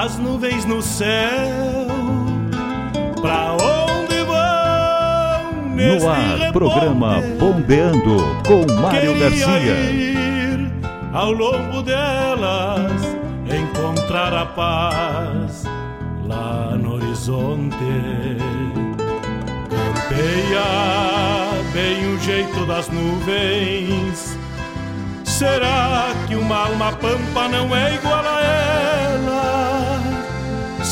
as nuvens no céu. Pra onde vão No ar, programa Bombeando com Mário Garcia. Ir ao longo delas, encontrar a paz lá no horizonte. Campeia bem o jeito das nuvens. Será que uma alma pampa não é igual a ela?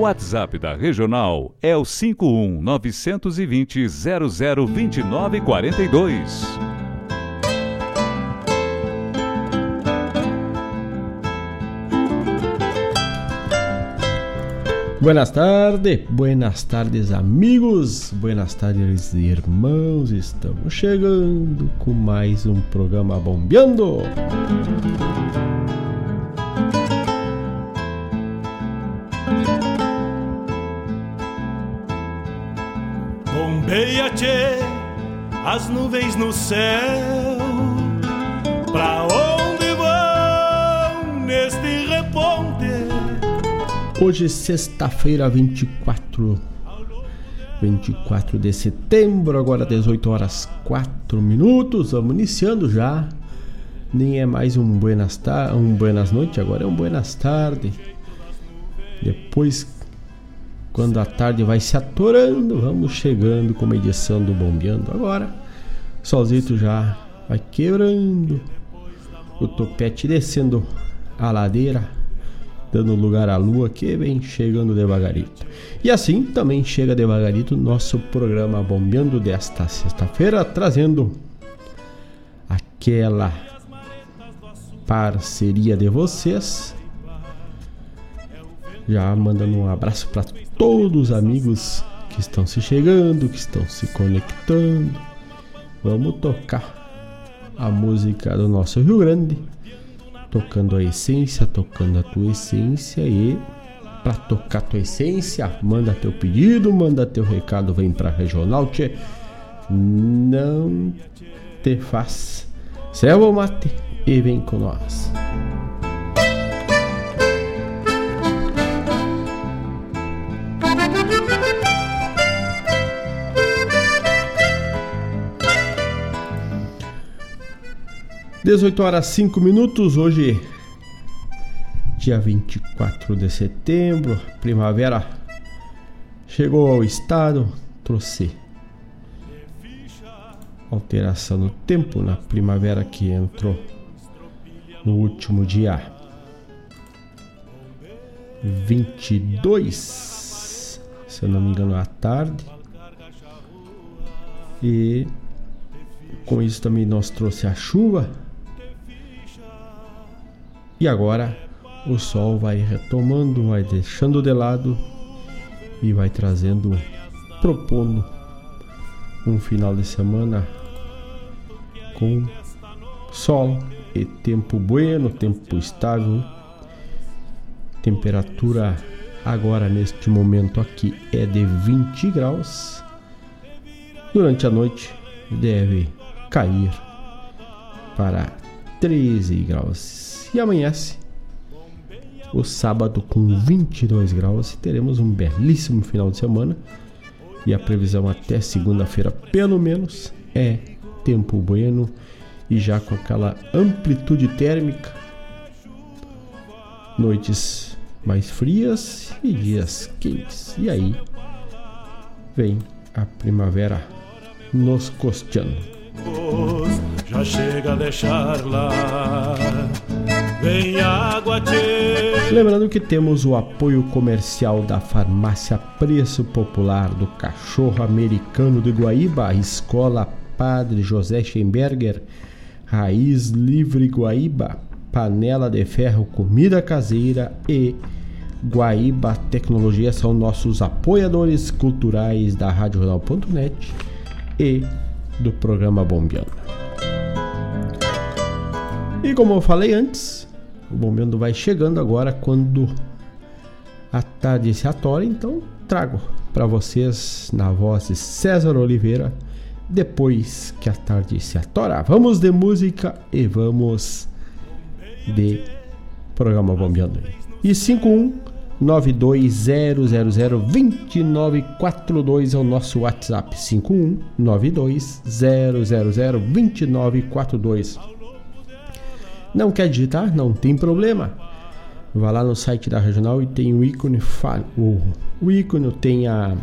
O WhatsApp da Regional é o 51 920 002942. Buenas tardes, buenas tardes amigos, buenas tardes irmãos, estamos chegando com mais um programa Bombeando. Bombeia, tchê, as nuvens no céu. Pra onde vão neste reponte? Hoje, sexta-feira, 24, 24 de setembro, agora 18 horas 4 minutos. Vamos iniciando já. Nem é mais um buenas, ta um buenas noites, agora é um buenas tarde. Depois, quando a tarde vai se atorando, vamos chegando com uma edição do Bombeando. Agora, solzito já vai quebrando, o topete descendo a ladeira dando lugar à lua que vem chegando devagarito. E assim também chega devagarito nosso programa Bombeando desta sexta-feira, trazendo aquela parceria de vocês. Já mandando um abraço para todos os amigos que estão se chegando, que estão se conectando. Vamos tocar a música do nosso Rio Grande tocando a essência, tocando a tua essência e para tocar tua essência, manda teu pedido, manda teu recado, vem para regional, tchê. Não te faz. Selva o mate e vem com nós. 18 horas 5 minutos, hoje, dia 24 de setembro, primavera chegou ao estado, trouxe alteração no tempo na primavera que entrou no último dia 22, se eu não me engano, à tarde. E com isso também nós trouxe a chuva e agora o sol vai retomando, vai deixando de lado e vai trazendo, propondo um final de semana com sol e tempo bueno, tempo estável. Temperatura agora neste momento aqui é de 20 graus. Durante a noite deve cair para 13 graus e amanhece o sábado com 22 graus e teremos um belíssimo final de semana. E a previsão até segunda-feira, pelo menos, é tempo bueno e já com aquela amplitude térmica. Noites mais frias e dias quentes. E aí vem a primavera nos costeando. Já chega a deixar lá Vem água tchê. Lembrando que temos o apoio comercial da Farmácia Preço Popular do Cachorro Americano de Guaíba, Escola Padre José Schemberger, Raiz Livre Guaíba, Panela de Ferro Comida Caseira e Guaíba Tecnologia são nossos apoiadores culturais da Rádio Rural.net e do programa Bombeando. E como eu falei antes, o momento vai chegando agora quando a tarde se atora, então trago para vocês na voz de César Oliveira depois que a tarde se atora. Vamos de música e vamos de programa Bombeando. E 51920002942 é o nosso WhatsApp. 51920002942. Não quer digitar? Não tem problema. Vá lá no site da regional e tem o ícone fale, o, o ícone tem a,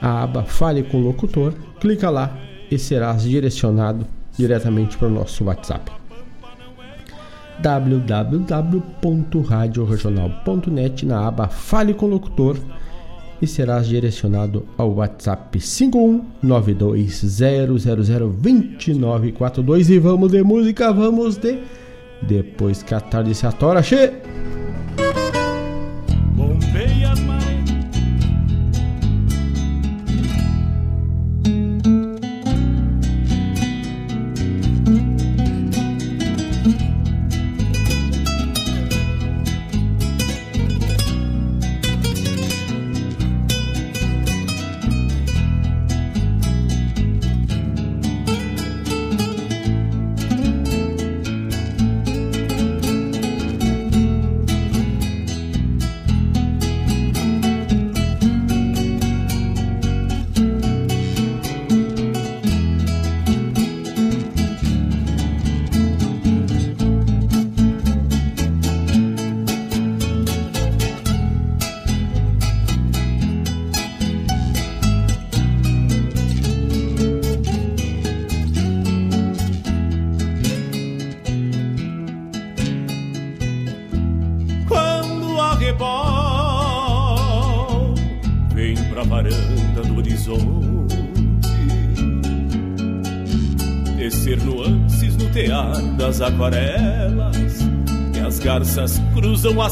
a aba Fale com o Locutor. Clica lá e serás direcionado diretamente para o nosso WhatsApp www.radioregional.net na aba Fale com o Locutor e serás direcionado ao WhatsApp 51920002942 e vamos de música, vamos de depois que a tarde se atora, che!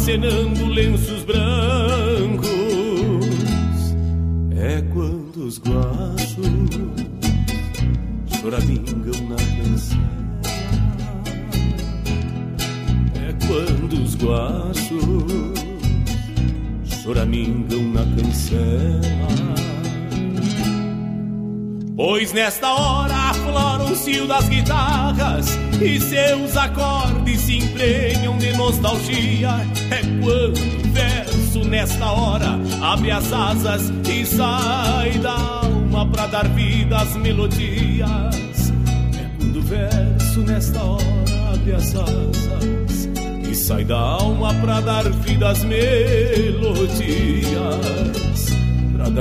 sinners.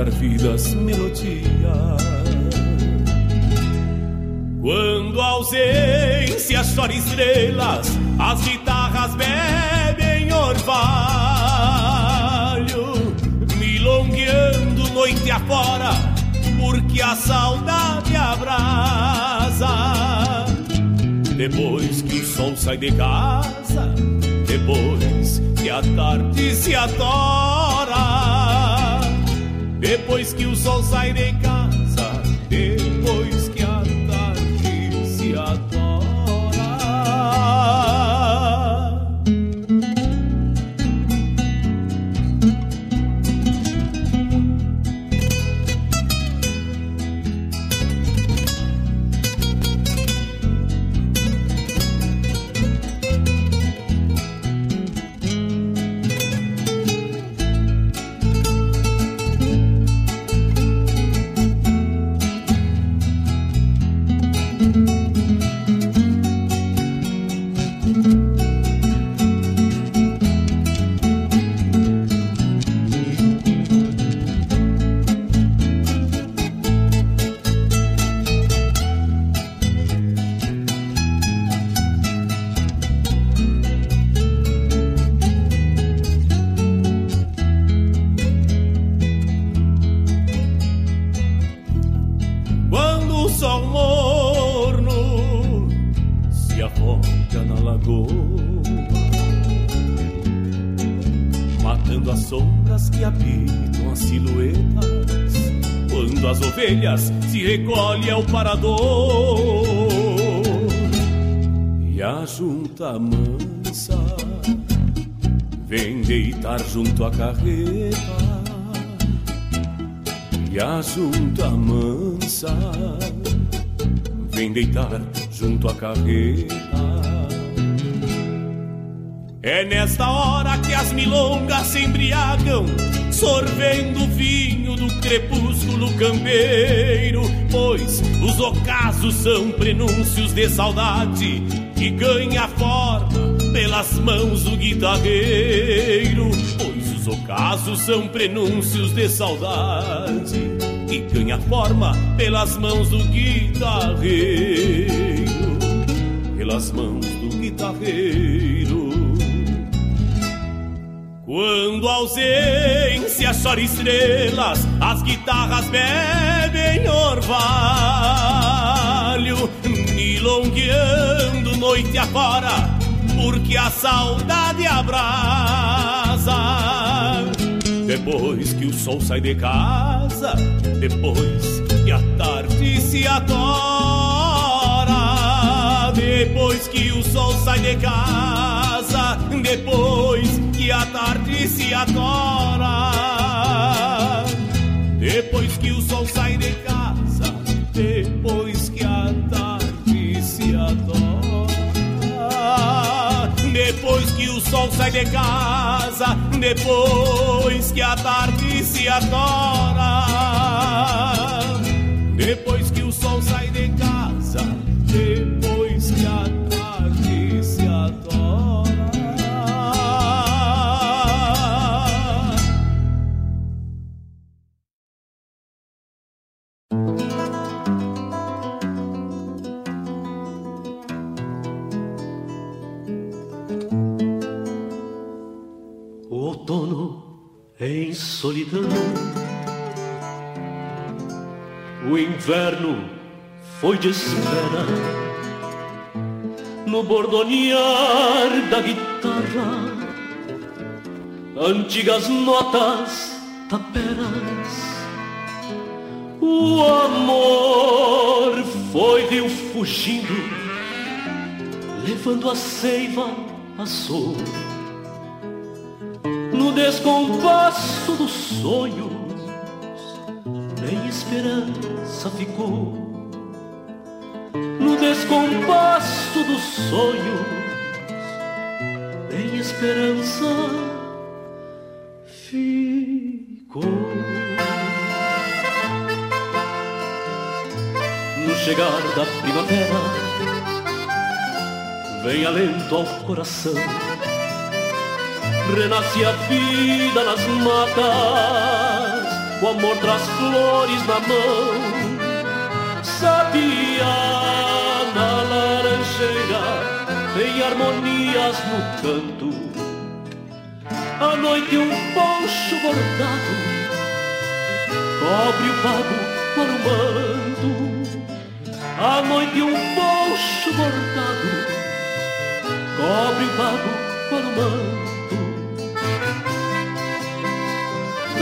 Pra dar vida às melodias quando a ausência chora estrelas, as guitarras bebem orvalho, milongueando noite afora, porque a saudade abrasa. Depois que o sol sai de casa, depois que a tarde se atora, depois que o sol sai recolhe ao parador e a junta mansa vem deitar junto à carreta. E a junta mansa vem deitar junto à carreta é nesta hora que as milongas se embriagam sorvendo vinho do crepúsculo campeiro, pois os ocasos são prenúncios de saudade que ganha forma pelas mãos do guitarreiro, pois os ocasos são prenúncios de saudade que ganha forma pelas mãos do guitarreiro, pelas mãos do guitarreiro. Quando a ausência chora estrelas, as guitarras bebem orvalho, milongueando noite afora, porque a saudade abrasa. Depois que o sol sai de casa, depois que a tarde se atora, depois que o sol sai de casa, depois que se adora. Depois que o sol sai de casa, depois que a tarde se adora. Depois que o sol sai de casa, depois que a tarde se adora. Depois que o sol sai em solidão. O inverno foi de espera no bordonear da guitarra, antigas notas taperas. O amor foi viu fugindo, levando a seiva a sor no descompasso dos sonhos, nem esperança ficou. descompasso dos sonhos, em esperança ficou. No chegar da primavera, vem alento ao coração, renasce a vida nas matas, o amor traz flores na mão sabia na laranjeira em harmonias no canto. À noite um poncho bordado cobre o pago para o manto. À noite um poncho bordado cobre o pago para o manto.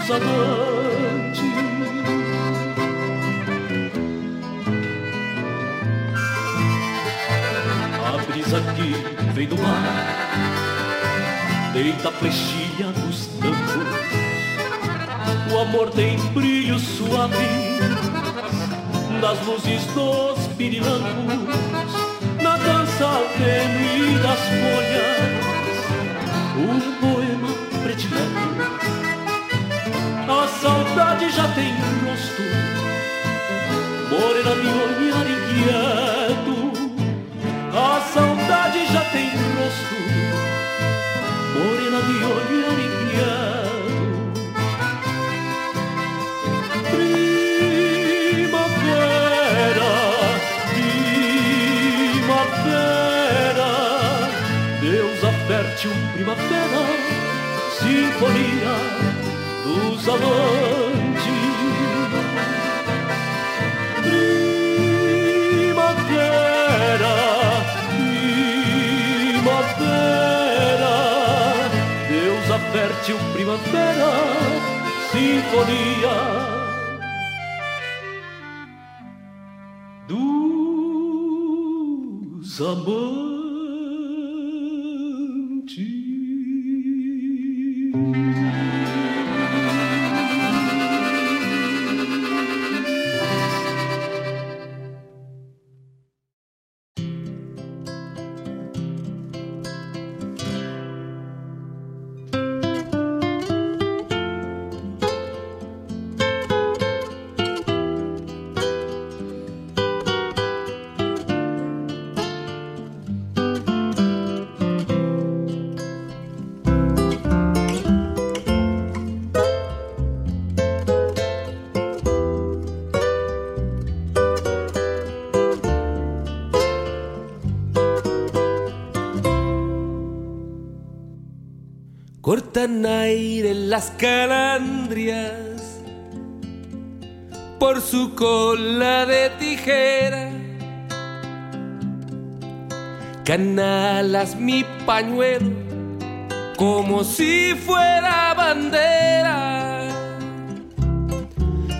sinfonia dos amantes. aqui vem do mar, deita a flechinha nos campos. O amor tem brilho suave das luzes dos pirilampos, na dança tênue das folhas, um saudade já tem rosto, morena de olhar inquieto. A saudade já tem rosto, morena de olhar inquieto. Primavera, primavera, deusa fértil primavera, sinfonia dos amantes. Primavera fértil primavera, sinfonia dos. Las calandrias por su cola de tijera. Canalas mi pañuelo como si fuera bandera,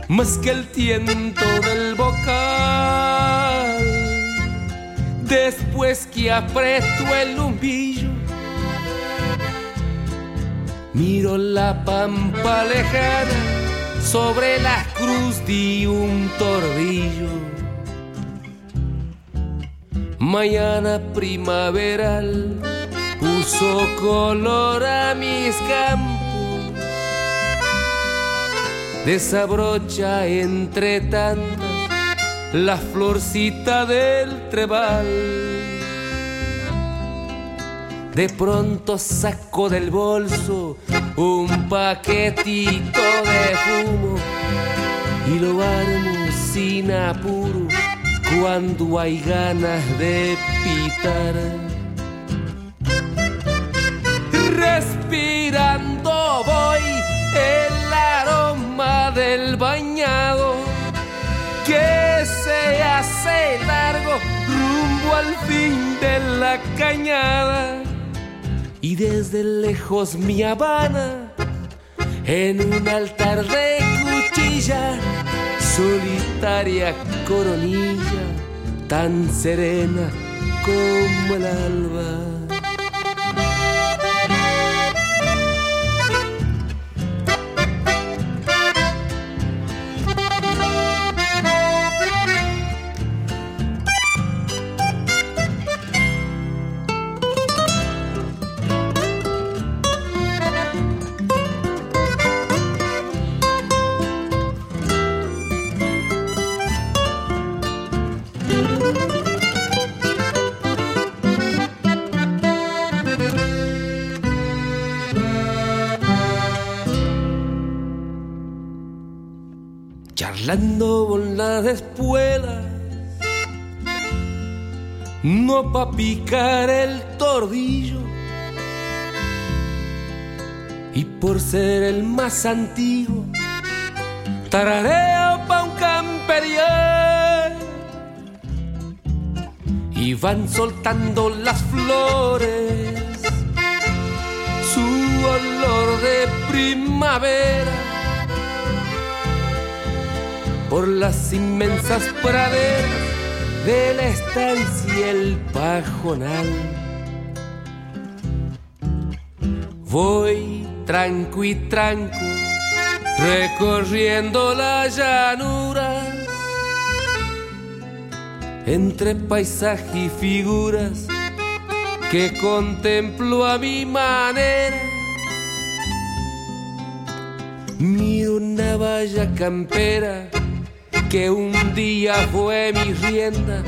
más que el tiento del bocal. Después que aprieto el lumbillo Miro la pampa lejana sobre la cruz de un tordillo. Mañana primaveral puso color a mis campos. Desabrocha entre tantas la florcita del trebal de pronto saco del bolso un paquetito de fumo y lo armo sin apuro cuando hay ganas de pitar. Respirando voy el aroma del bañado que se hace largo al fin de la cañada y desde lejos mi Habana en un altar de cuchilla, solitaria coronilla, tan serena como el alba. Con las espuelas, no pa' picar el tordillo. Y por ser el más antiguo, tarareo pa' un camperial. Y van soltando las flores, su olor de primavera por las inmensas praderas de la estancia el pajonal. Voy tranco y tranco, recorriendo la llanura, entre paisaje y figuras que contemplo a mi manera. Miro una valla campera que un día fue mi rienda,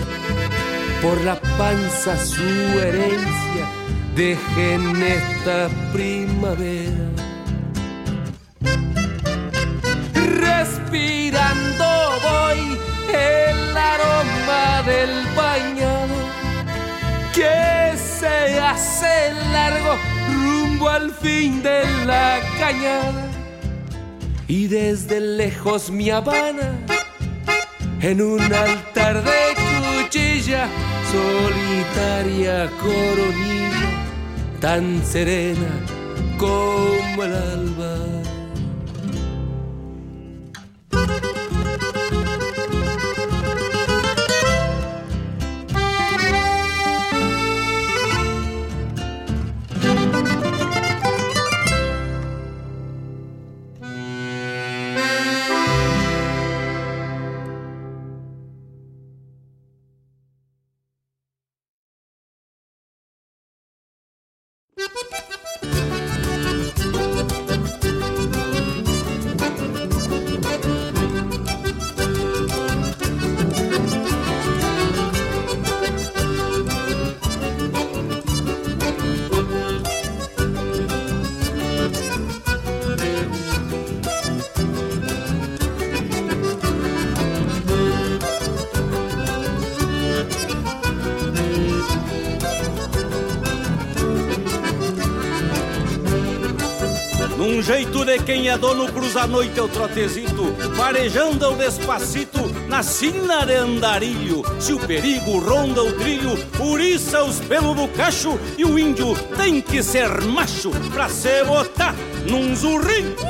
por la panza su herencia dejé en esta primavera. Respirando voy el aroma del bañado que se hace largo rumbo al fin de la cañada. Y desde lejos mi Habana en un altar de cuchilla, solitaria coronilla, tan serena como el alba. Quem é dono cruza a noite o trotezito, farejando o despacito na sina de andarilho. Se o perigo ronda o trilho, uriça os pelos do cacho e o índio tem que ser macho pra se botar num zurrinho.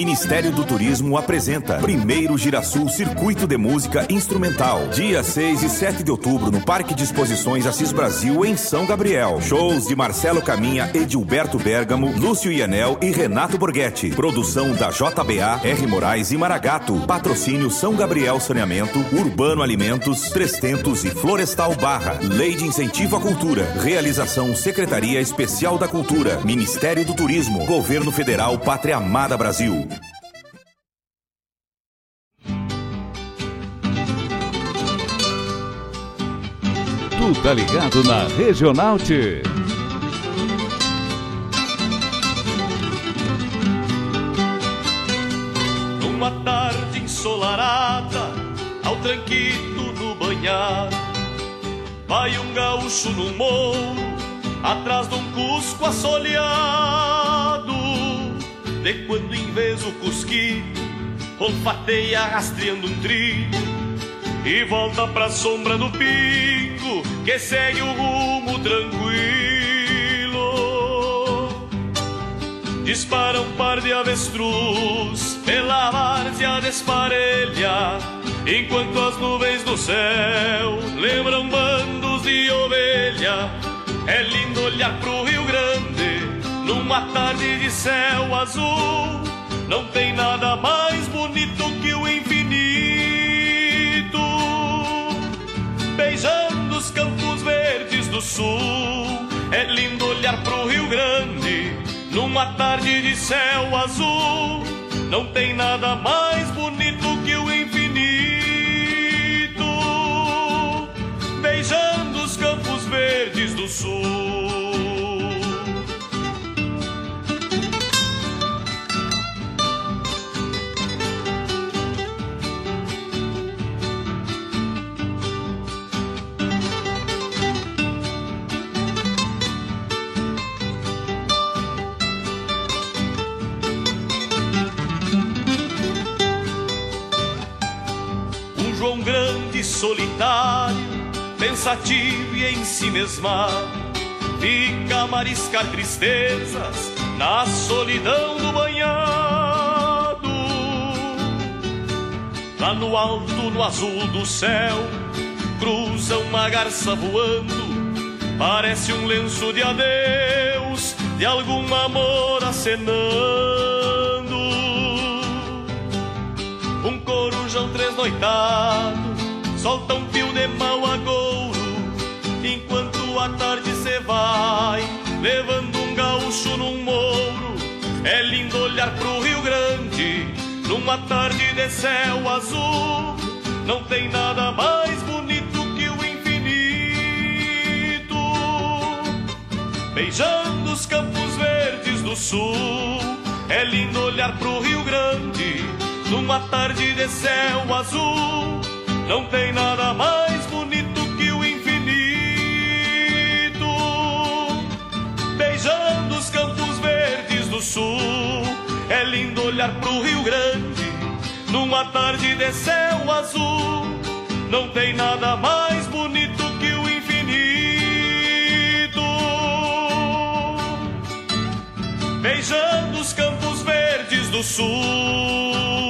Ministério do Turismo apresenta Primeiro Girasul Circuito de Música Instrumental. Dia 6 e 7 de outubro no Parque de Exposições Assis Brasil, em São Gabriel. Shows de Marcelo Caminha, Edilberto Bergamo, Lúcio Ianel e Renato Borghetti. Produção da JBA, R. Moraes e Maragato. Patrocínio São Gabriel Saneamento, Urbano Alimentos, Trestentos e Florestal Barra. Lei de Incentivo à Cultura. Realização Secretaria Especial da Cultura. Ministério do Turismo. Governo Federal Pátria Amada Brasil. Tu tá ligado na Regional T. Numa tarde ensolarada, ao tranquito no banhar, vai um gaúcho no morro, atrás de um cusco assoleado. De quando em vez o cusquito olfateia rastreando um trilho e volta pra sombra do pico que segue o rumo tranquilo. Dispara um par de avestruz pela várzea desparelha, enquanto as nuvens do céu lembram bandos de ovelha. É lindo olhar pro Rio Grande numa tarde de céu azul. Não tem nada mais bonito do sul. É lindo olhar pro Rio Grande numa tarde de céu azul. Não tem nada mais bonito que o infinito. Beijando os campos verdes do sul. Solitário, pensativo e em si mesmado, fica a mariscar tristezas na solidão do banhado. Lá no alto, no azul do céu, cruza uma garça voando, parece um lenço de adeus de algum amor acenando. Um corujão tresnoitado solta um de mau agouro, enquanto a tarde se vai, levando um gaúcho num mouro. É lindo olhar pro Rio Grande, numa tarde de céu azul. Não tem nada mais bonito que o infinito, beijando os campos verdes do sul. É lindo olhar pro Rio Grande, numa tarde de céu azul. Não tem nada mais bonito que o infinito, beijando os campos verdes do sul. É lindo olhar pro Rio Grande, numa tarde de céu azul. Não tem nada mais bonito que o infinito, beijando os campos verdes do sul.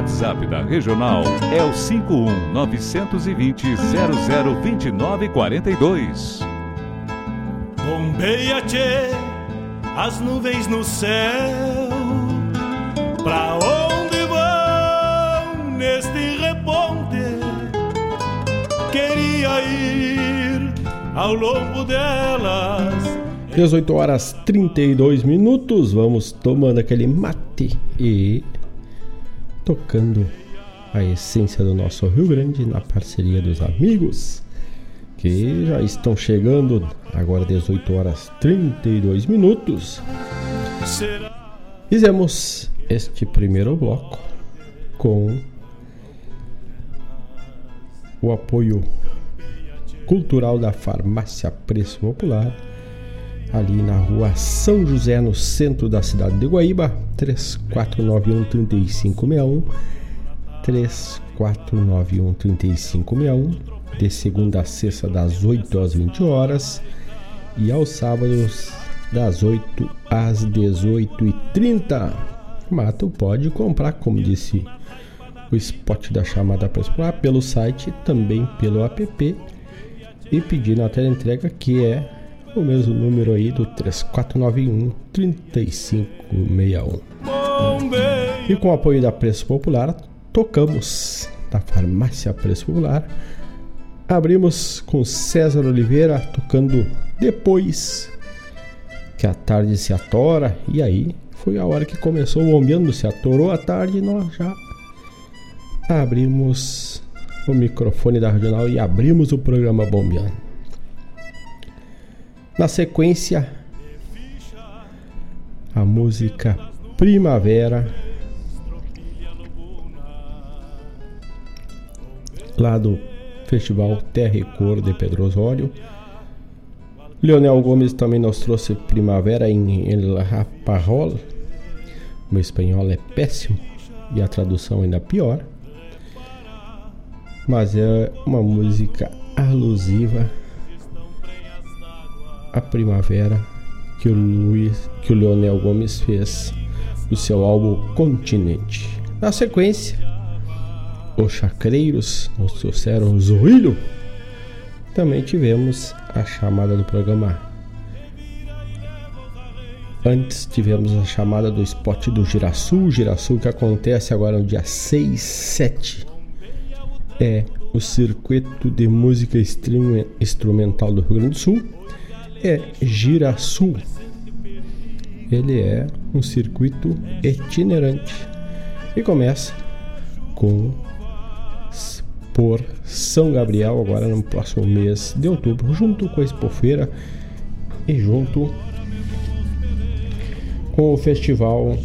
WhatsApp da Regional é o 51 920 002942. Bombeia, tchê, as nuvens no céu. Pra onde vão neste reponte? Queria ir ao longo delas. 18 horas 32 minutos, vamos tomando aquele mate e tocando a essência do nosso Rio Grande na parceria dos amigos que já estão chegando agora 18 horas 32 minutos. Fizemos este primeiro bloco com o apoio cultural da Farmácia Preço Popular ali na rua São José, no centro da cidade de Guaíba, 3491 3561 3491 3561 de segunda a sexta das 8 às 20 horas e aos sábados das 8 às 18h30. Mato pode comprar, como disse o spot da chamada para explorar, pelo site, também pelo app e pedir na tela entrega que é o mesmo número aí do 3491 3561. E com o apoio da Preço Popular, tocamos da Farmácia Preço Popular. Abrimos com César Oliveira tocando depois que a tarde se atora. E aí foi a hora que começou o bombeando, se atorou a tarde nós já abrimos o microfone da Regional e abrimos o programa Bombeando. Na sequência, a música Primavera, lá do Festival Terra e Cor de Pedro Osório. Leonel Gomes também nos trouxe Primavera em El Raparrol. O espanhol é péssimo e a tradução ainda pior. Mas é uma música alusiva a primavera que o Luiz, que o Leonel Gomes fez do seu álbum Continente. Na sequência, os Chacreiros nos trouxeram Zoilho. Também tivemos a chamada do programa. Antes tivemos a chamada do spot do Girasul, Girasul que acontece agora no dia 6, 7. É o circuito de música instrumental do Rio Grande do Sul é Girasul. Ele é um circuito itinerante e começa com por São Gabriel agora no próximo mês de outubro, junto com a Expofeira e junto com o festival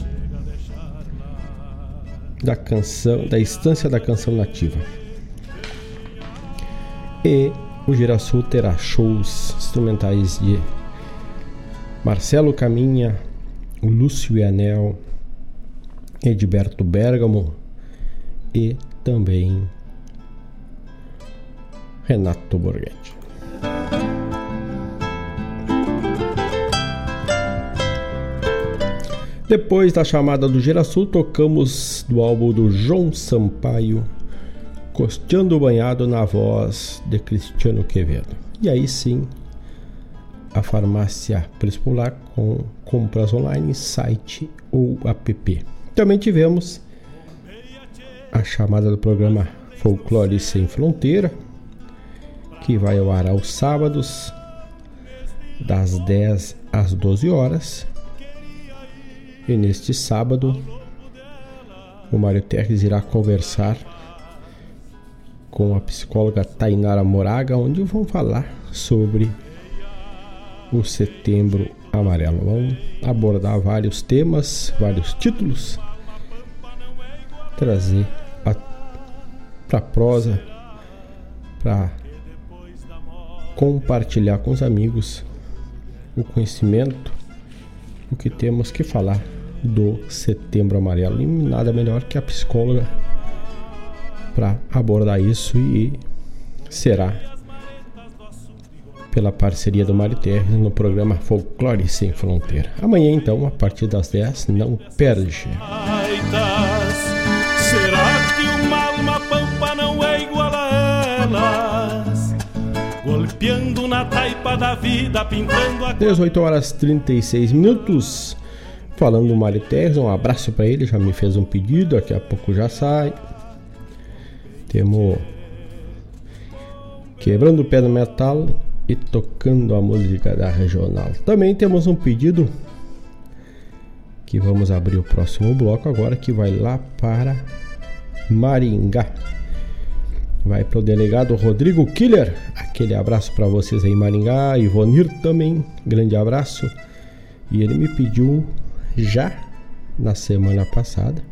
da canção, da Estância da Canção Nativa. E o Girassol terá shows instrumentais de Marcelo Caminha, Lúcio Anel, Edberto Bergamo e também Renato Borghetti. Depois da chamada do Girassol, tocamos do álbum do João Sampaio Costeando Banhado na voz de Cristiano Quevedo. E aí sim, a farmácia Preço com compras online, site ou app. Também tivemos a chamada do programa Folclore Sem Fronteira, que vai ao ar aos sábados, das 10 às 12 horas. E neste sábado, o Mário Terres irá conversar com a psicóloga Tainara Moraga, onde vão falar sobre o Setembro Amarelo. Vamos abordar vários temas, vários títulos, trazer para prosa, para compartilhar com os amigos o conhecimento, o que temos que falar do Setembro Amarelo. E nada melhor que a psicóloga para abordar isso e será pela parceria do Mário Terres no programa Folclore Sem Fronteira. Amanhã, então, a partir das 10, não perde. Será que uma alma pampa não é igual a elas? Golpeando na taipa da vida, pintando a. 18 horas 36 minutos. Falando do Mário Terres, um abraço para ele, já me fez um pedido, daqui a pouco já sai. Temos Quebrando o Pé no Metal e tocando a música da regional. Também temos um pedido que vamos abrir o próximo bloco agora que vai lá para Maringá. Vai para o delegado Rodrigo Killer. Aquele abraço para vocês aí, Maringá. Ivonir também, grande abraço. E ele me pediu já na semana passada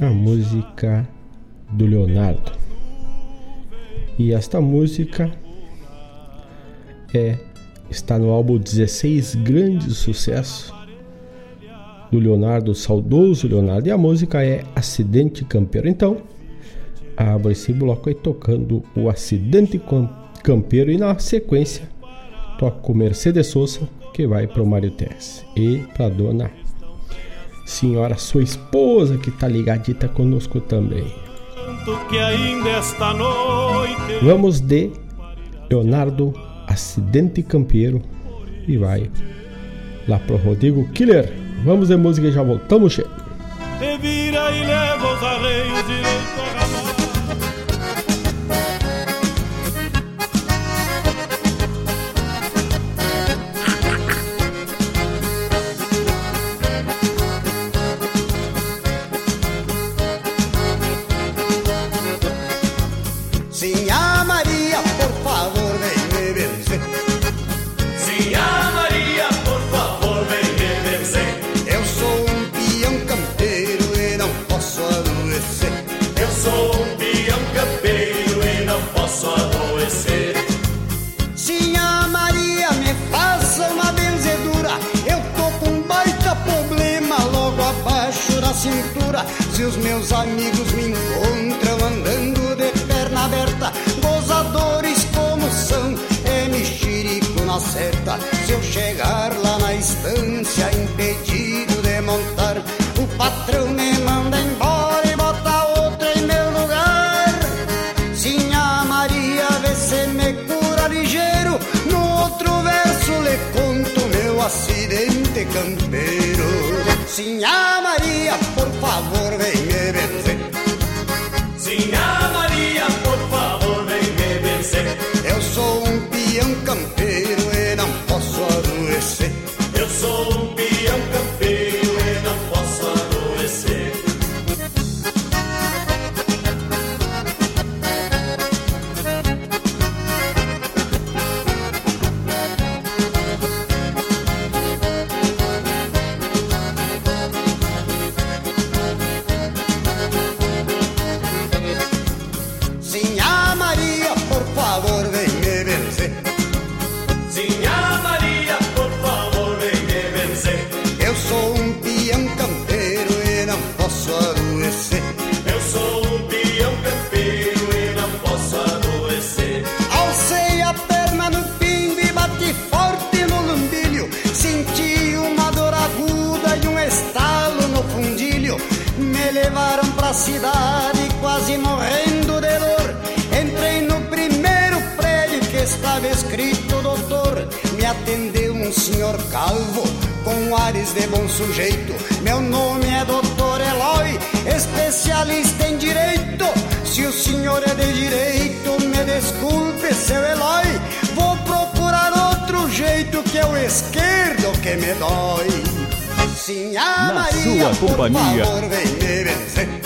a música do Leonardo. E esta música é está no álbum 16 Grandes Sucesso do Leonardo, saudoso Leonardo, e a música é Acidente Campeiro. Então, abro esse bloco aí tocando o Acidente Campeiro e na sequência toco Mercedes Souza, que vai para o Mário Tess e para dona senhora, sua esposa, que tá ligadita conosco também que ainda esta noite. Vamos de Leonardo Acidente Campeiro e vai lá pro Rodrigo Killer. Vamos de música e já voltamos, che. Te vira e leva os arreios direito a Se os meus amigos me encontram andando de perna aberta, gozadores como são, é mexerico na certa. Se eu chegar lá na estância impedido de montar, o patrão me manda embora e bota outra em meu lugar. Sinha Maria, vê se me cura ligeiro. No outro verso lhe conto meu acidente campeiro. Sinha por favor, vem calvo com ares de bom sujeito. Meu nome é doutor Eloy, especialista em direito. Se o senhor é de direito, me desculpe, seu Eloy. Vou procurar outro jeito que é o esquerdo que me dói. Sim, a Na Maria, sua por companhia. favor, vem me vencer.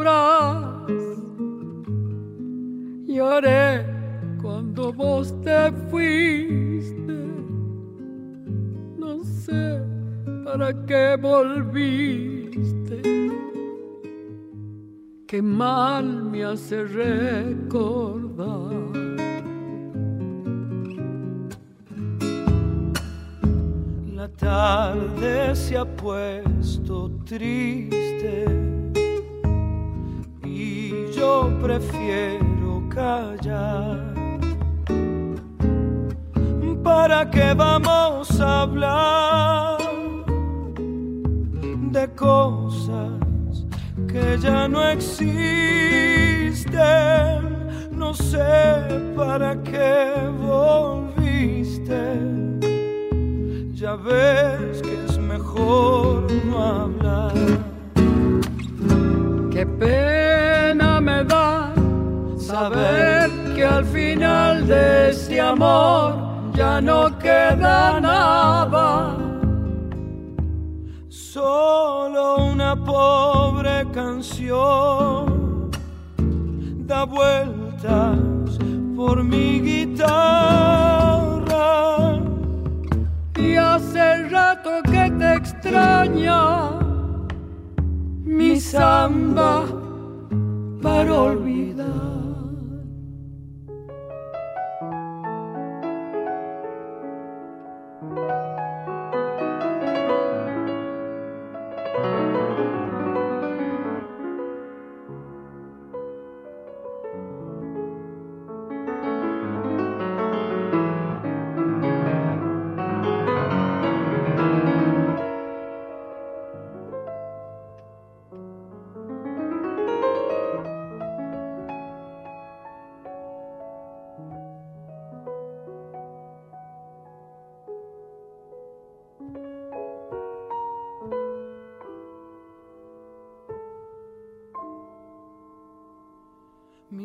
Sabrás. Lloré cuando vos te fuiste. No sé para qué volviste. Qué mal me hace recordar. La tarde se ha puesto triste y yo prefiero callar. ¿Para qué vamos a hablar de cosas que ya no existen? No sé para qué volviste ya ves que es mejor no hablar. Qué pena me da saber que al final de este amor ya no queda nada. Solo una pobre canción da vueltas por mi guitarra. Y hace rato que te extraña mi samba para olvidar.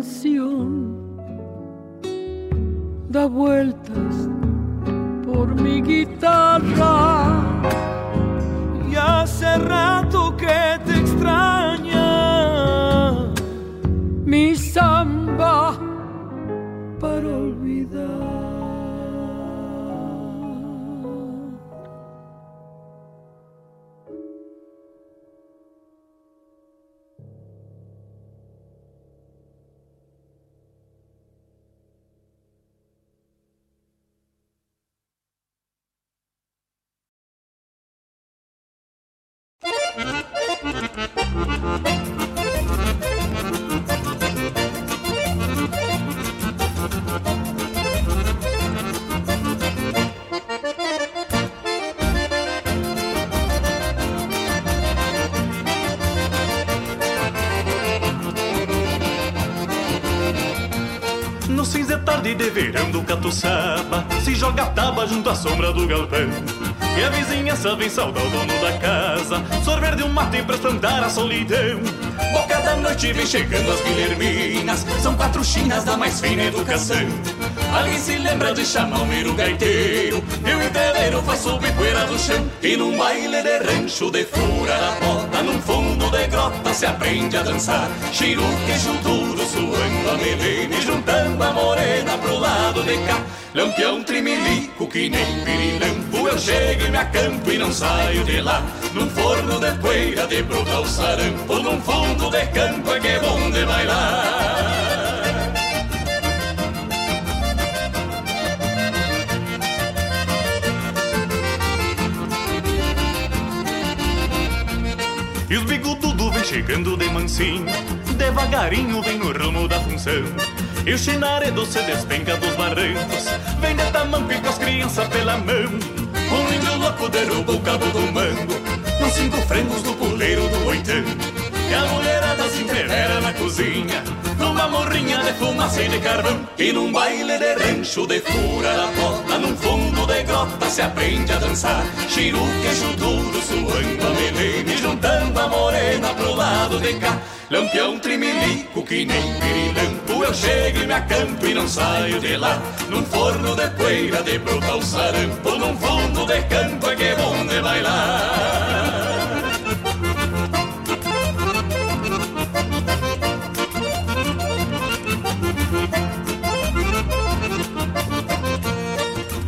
Canción da vueltas por mi guitarra. Y hace rato que te extraña vem saudar o dono da casa. Sorver de um mate pra espantar a solidão. Boca da noite vem chegando as guilherminas São quatro chinas da mais fina educação. Alguém se lembra de chamar o miro gaiteiro. E o entreveiro faz subir poeira do chão. E num baile de rancho de fura a bota Num fundo grota se aprende a dançar. Chiru, queijo duro, suando a melena E juntando a morena pro lado de cá. Lampião trimilico que nem pirilampo Eu chego e me acampo e não saio de lá. Num forno de poeira de brotar o sarampo Num fundo de campo é que é bom de bailar. E os bigodudos chegando de mansinho Devagarinho vem no rumo da função. E o chinaredo se despenca dos barrancos Vem de tamanco com as crianças pela mão. Um índio louco derruba o cabo do mango Nos cinco frangos do puleiro do oitão. E a mulherada se entrevera na cozinha Numa morrinha de fumaça e de carvão. E num baile de rancho de fura da bota Num fundo de grota se aprende a dançar. Chiru, queijo duro, suando a melena E juntando a morena pro lado de cá. Lampião trimilico que nem pirilampo Eu chego e me acampo e não saio de lá. Num forno de poeira de brotar o sarampo Num fundo de campo é que é bom de bailar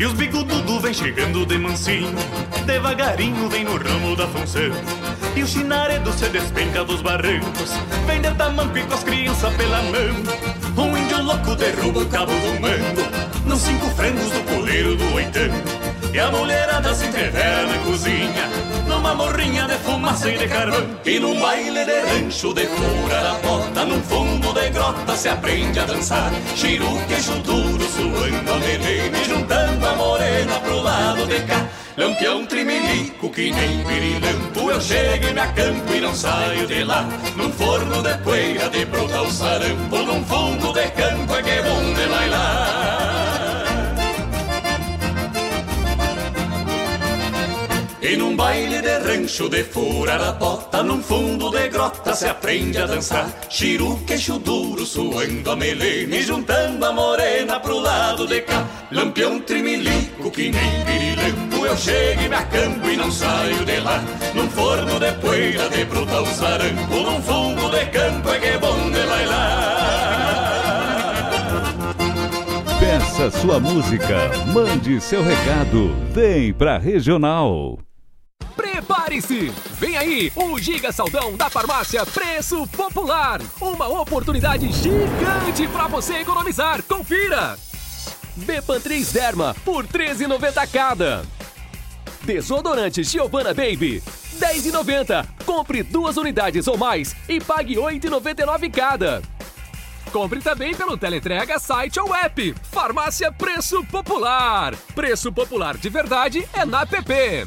E os bigodudos vem chegando de mansinho Devagarinho vem no ramo da função. E o chinaredo se despenca dos barrancos Vem de tamanco e com as crianças pela mão. Um índio louco derruba o cabo do mango Nos cinco frangos do puleiro do oitão E a mulherada se entrevera na cozinha Numa morrinha de fumaça e de carvão E num baile de rancho de fura da bota Num fundo de grota se aprende a dançar. Chiru, queijo duro, suando a melena juntando a morena pro lado de cá. Lampião trimilico que nem pirilampo Eu chego e me acampo e não saio de lá. Num forno de poeira de brotar o sarampo Num fundo de campo é que é E num baile de rancho de furar a bota Num fundo de grota se aprende a dançar. Chiru, queixo duro, suando a melena E juntando a morena pro lado de cá. Lampião trimilico que nem pirilampo Eu chego e me acampo e não saio de lá. Num forno de poeira de brotar o sarampo Num fundo de campo é que é bom de bailar. Peça sua música, mande seu recado, vem pra Regional. Prepare-se! Vem aí o Giga Saldão da Farmácia Preço Popular. Uma oportunidade gigante para você economizar. Confira! Bepan3 Derma por 13,90 cada. Desodorante Giovanna Baby 10,90. Compre duas unidades ou mais e pague 8,99 cada. Compre também pelo teleentrega, site ou app. Farmácia Preço Popular. Preço Popular de verdade é na PP.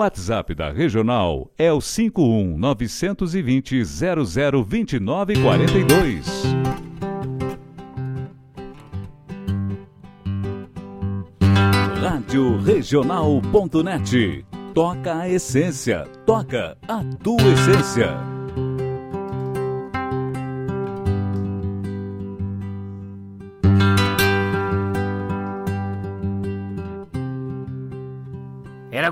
WhatsApp da Regional é o 51 920 0029 42. Rádio Regional.net. Toca a essência. Toca a tua essência.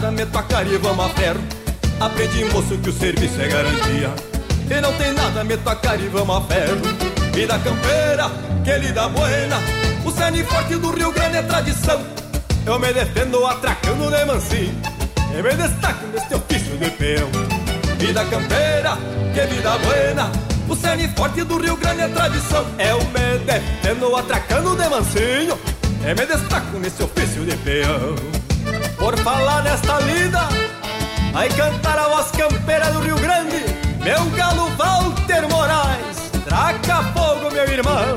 Nada, meto a cara e vamos a ferro Aprendi, moço, que o serviço é garantia E não tem nada, meto a cara e vamos a ferro Vida campeira, que lida buena o cerne forte do Rio Grande é tradição. Eu me defendo atracando de mansinho. E me destaco neste ofício de peão. Vida campeira, que vida buena. O cerne forte do Rio Grande é tradição. Eu me defendo atracando de mansinho. E me destaco nesse ofício de peão. Por falar nesta lida, aí cantar a voz campeira do Rio Grande. Meu galo Walter Moraes, traca fogo, meu irmão.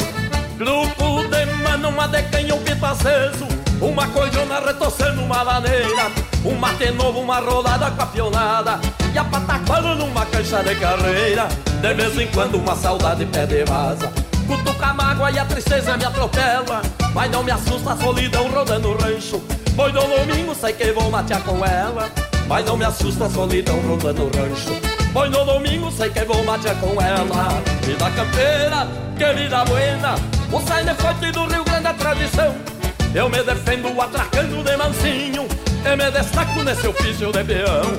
Grupo de mano, uma de canhão pito aceso Uma coiona retorcendo uma laneira Um mate novo, uma rodada capionada E a pataquana numa cancha de carreira De vez em quando uma saudade pede vaza Cutuca a mágoa e a tristeza me atropela Mas não me assusta a solidão rodando o rancho Pois no domingo sei que vou matear com ela. Mas não me assusta a solidão rodando o rancho. Pois no domingo sei que vou matear com ela. Vida campeira, querida buena. O saine forte do Rio Grande é tradição. Eu me defendo atracando de mansinho. E me destaco nesse ofício de peão.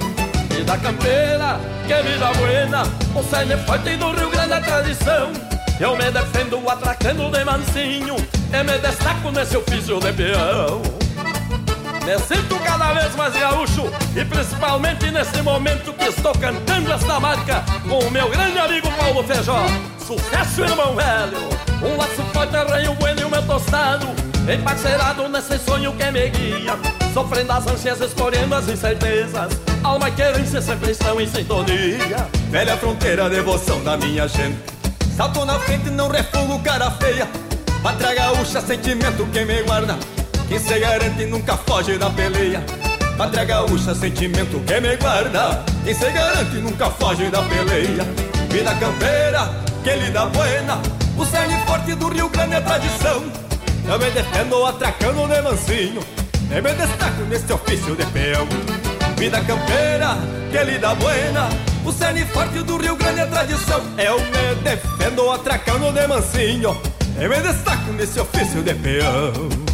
Vida campeira, querida buena. O saine forte do Rio Grande é tradição. Eu me defendo atracando de mansinho. E me destaco nesse ofício de peão me sinto cada vez mais gaúcho e principalmente nesse momento que estou cantando esta marca com o meu grande amigo Paulo Feijó. Sucesso, irmão velho! Um laço forte, arranho bueno e o meu tostado, emparcerado nesse sonho que me guia. Sofrendo as ânsias, escolhendo as incertezas Alma e querência sempre estão em sintonia Velha fronteira, devoção da minha gente Salto na frente, não refugo cara feia Pátria gaúcha, sentimento que me guarda Quem se garante nunca foge da peleia. Pátria gaúcha, sentimento que me guarda. Quem se garante nunca foge da peleia. Vida campeira, que lhe dá buena. O cerne forte do Rio Grande é tradição. Eu me defendo atracando de mansinho Eu me destaco nesse ofício de peão. Vida campeira, que lhe dá buena. O cerne forte do Rio Grande é tradição. Eu me defendo atracando de mansinho Eu me destaco nesse ofício de peão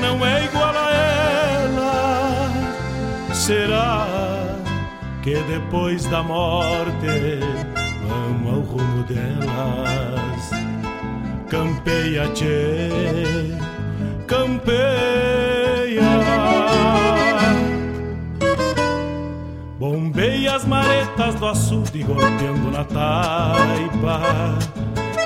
Não é igual a ela? Será que depois da morte vamos ao rumo delas? Campeia, tchê, campeia. Bombeia as maretas do açude golpeando na taipa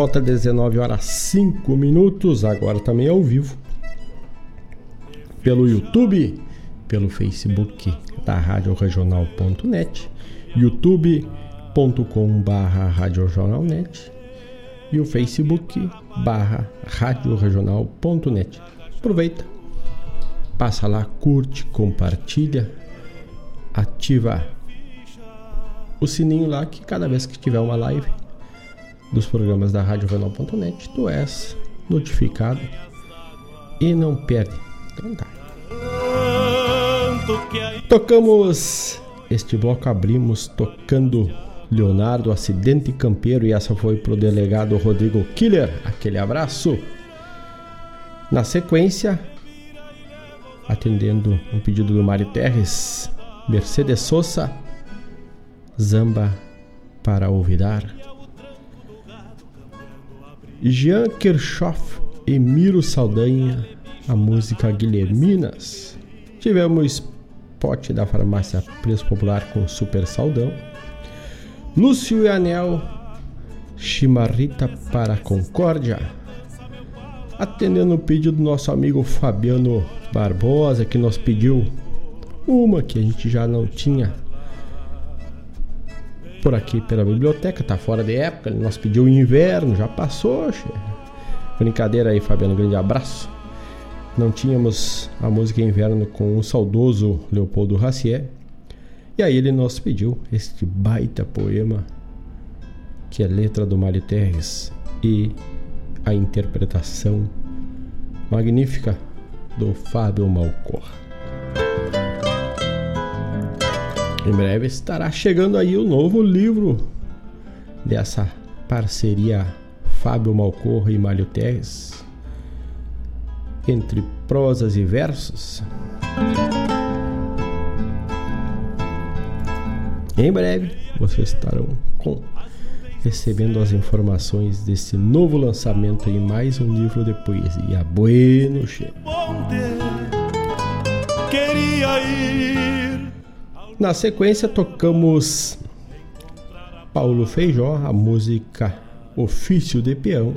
volta às 19 horas 5 minutos, agora também ao vivo. Pelo YouTube, pelo Facebook da Rádio Regional.net, youtube.com barra radioregionalnet e o Facebook barra radioregional.net. Aproveita, passa lá, curte, compartilha, ativa o sininho lá que cada vez que tiver uma live dos programas da Rádio Renal.net, tu és notificado e não perde. Então tá. Tocamos este bloco, abrimos tocando Leonardo Acidente Campeiro e essa foi pro delegado Rodrigo Killer. Aquele abraço. Na sequência, atendendo um pedido do Mário Terres, Mercedes Sosa, Zamba para olvidar. Jean Kirchhoff e Miro Saldanha, a música Guilherminas. Tivemos pote da farmácia Preço Popular com Super Saldão. Lúcio e Anel, Chimarrita para Concórdia. Atendendo o pedido do nosso amigo Fabiano Barbosa, que nos pediu uma que a gente já não tinha por aqui pela biblioteca, tá fora de época, nos pediu o inverno, já passou. Che. Brincadeira aí, Fabiano, grande abraço. Não tínhamos a música Inverno com o saudoso Leopoldo Racier. E aí ele nos pediu este baita poema, que é letra do Mário Terres e a interpretação magnífica do Fábio Malcor. Em breve estará chegando aí o novo livro dessa parceria Fábio Malcor e Mário Terres entre prosas e versos. Em breve vocês estarão com, recebendo as informações desse novo lançamento em mais um livro de poesia. Bueno, che. Queria ir. Na sequência tocamos Paulo Feijó, a música Ofício de Peão,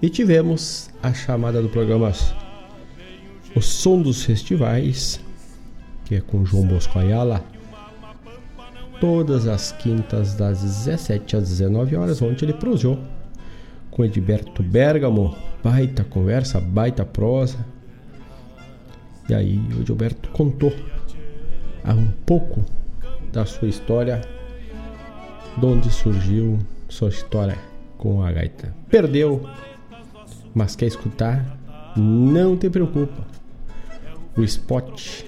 e tivemos a chamada do programa O Som dos Festivais, que é com João Bosco Ayala, todas as quintas das 17 às 19 horas, onde ele prosou com Edberto Bergamo, baita conversa, baita prosa. E aí o Edilberto contou um pouco da sua história, de onde surgiu sua história com a gaita. Perdeu, mas quer escutar? Não te preocupa. O spot,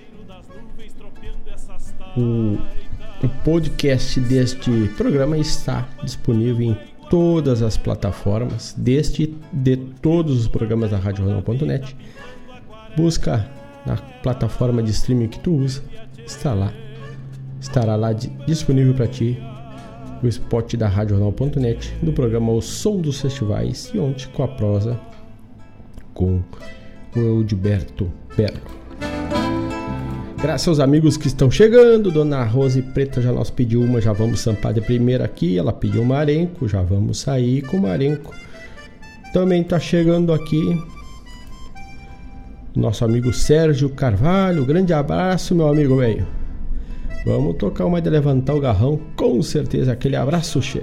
o o podcast deste programa está disponível em todas as plataformas, deste de todos os programas da Rádio. Busca na plataforma de streaming que tu usa, está lá. Estará lá disponível para ti o spot da Rádio Regional.net do programa O Som dos Festivais e ontem com a prosa com o Eudberto Bergo. Graças aos amigos que estão chegando, Dona Rose Preta já nos pediu uma, já vamos sampar de primeira aqui. Ela pediu marenco, já vamos sair com marenco. Também está chegando aqui nosso amigo Sérgio Carvalho. Grande abraço, meu amigo velho. Vamos tocar uma de levantar o garrão, com certeza. Aquele abraço, che.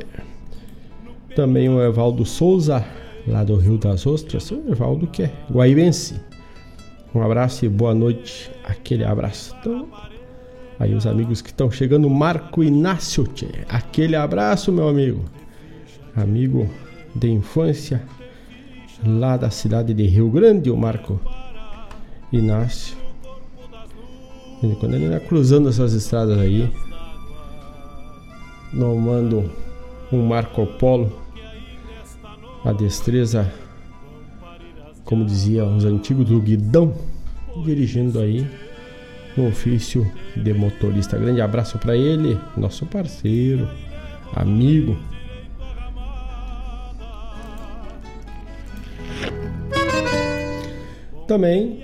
Também o Evaldo Souza, lá do Rio das Ostras. O Evaldo que é guaibense. Um abraço e boa noite. Aquele abraço. Então, aí os amigos que estão chegando, Marco Inácio, tchê. aquele abraço, meu amigo. Amigo de infância, lá da cidade de Rio Grande, o Marco Inácio. Quando ele vai cruzando essas estradas aí, mando um Marco Polo, a destreza como dizia os antigos do guidão, dirigindo aí no ofício de motorista. Grande abraço para ele, nosso parceiro, amigo. Também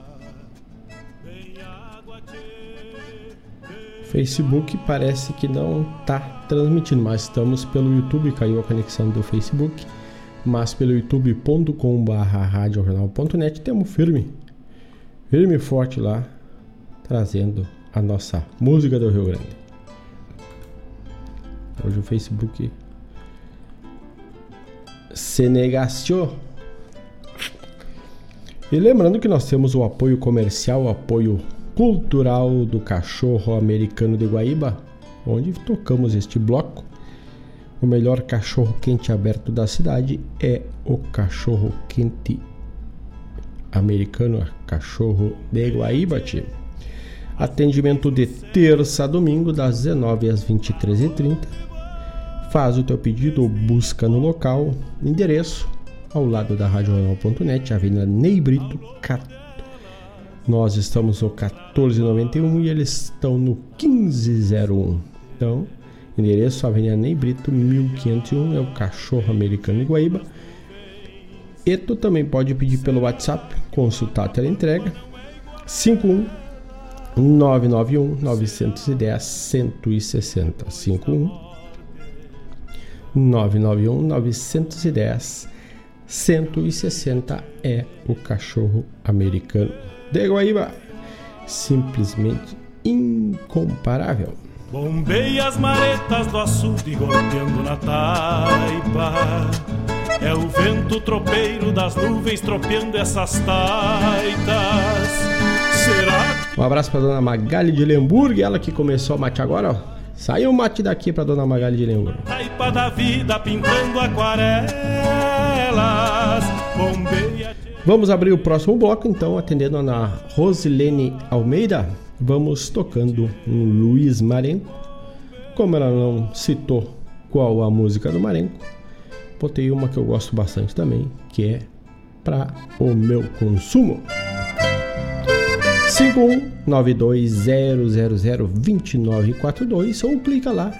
Facebook parece que não está transmitindo, mas estamos pelo YouTube, caiu a conexão do Facebook, mas pelo youtube.com/radiojornal.net temos firme, firme e forte lá, trazendo a nossa música do Rio Grande. Hoje o Facebook se negaciou. E lembrando que nós temos o apoio comercial, o apoio cultural do cachorro americano de Guaíba, onde tocamos este bloco. O melhor cachorro quente aberto da cidade é o cachorro quente americano, cachorro de Guaíba, tio. Atendimento de terça a domingo, das 19 às 23h30. faz o teu pedido busca no local, endereço ao lado da Radional.net, Avenida Ney Brito, nós estamos no 1491 e eles estão no 1501. Então, endereço Avenida Ney Brito, 1501, é o Cachorro Americano Iguaíba. E tu também pode pedir pelo WhatsApp, consultar a teleentrega, 51 991 910 160 51 991 910 160 é o cachorro americano de Guaíba. Simplesmente incomparável. Bombei as maretas do açude golpeando na taipa. É o vento tropeiro das nuvens tropeando essas taitas. Será? Um abraço para dona Magali de Lemburg, ela que começou o mate agora, ó. Saiu o mate daqui para dona Magali de Lemburg. Taipa da vida pintando aquarelas. Bombei a... Vamos abrir o próximo bloco, então, atendendo a Rosilene Almeida. Vamos tocando um Luiz Marenco. Como ela não citou qual a música do Marenco, botei uma que eu gosto bastante também, que é para o meu consumo. 51920002942 ou clica lá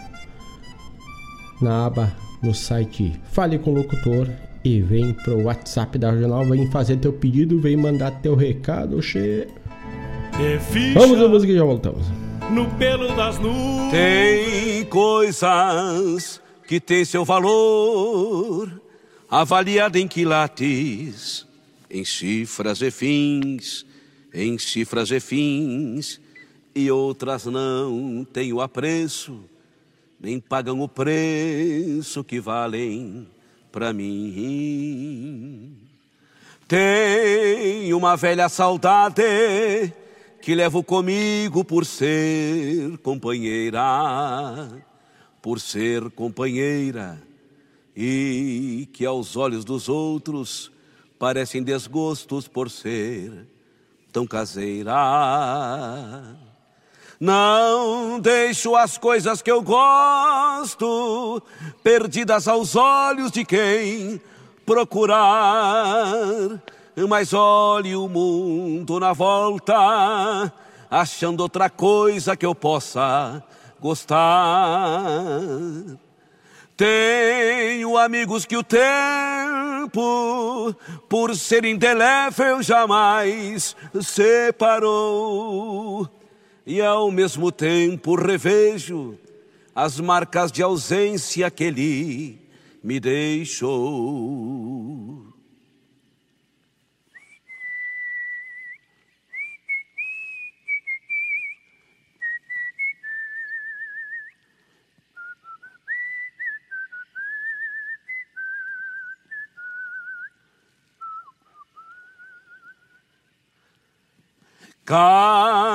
na aba no site Fale com o Locutor e vem pro WhatsApp da Regional, vem fazer teu pedido, vem mandar teu recado, che. Vamos à música e já voltamos. No pelo das nuvens. Tem coisas que têm seu valor, avaliado em quilates, em cifras e fins, em cifras e fins, e outras não têm o apreço, nem pagam o preço que valem para mim. Tem uma velha saudade que levo comigo por ser companheira, por ser companheira, e que aos olhos dos outros parecem desgostos por ser tão caseira. Não deixo as coisas que eu gosto perdidas aos olhos de quem procurar. Mas olhe o mundo na volta, achando outra coisa que eu possa gostar. Tenho amigos que o tempo, por ser indelével, jamais separou e ao mesmo tempo revejo as marcas de ausência que ele me deixou.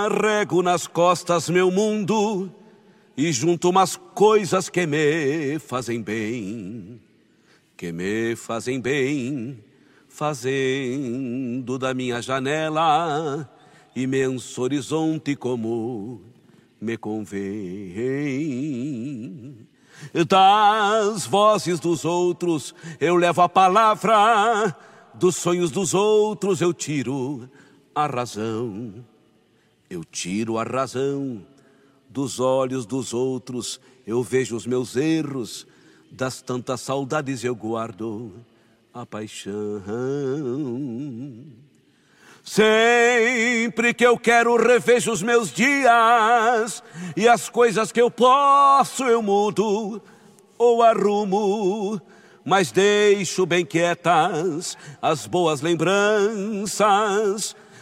Carrego nas costas meu mundo e junto umas coisas que me fazem bem, que me fazem bem, fazendo da minha janela imenso horizonte como me convém. Das vozes dos outros eu levo a palavra, dos sonhos dos outros eu tiro a razão. Eu tiro a razão. Dos olhos dos outros, eu vejo os meus erros, das tantas saudades eu guardo a paixão. Sempre que eu quero revejo os meus dias. E as coisas que eu posso eu mudo ou arrumo, mas deixo bem quietas as boas lembranças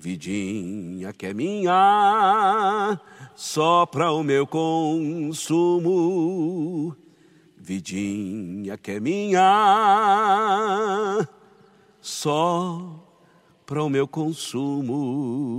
Vidinha que é minha, só para o meu consumo. vidinha que é minha, só para o meu consumo.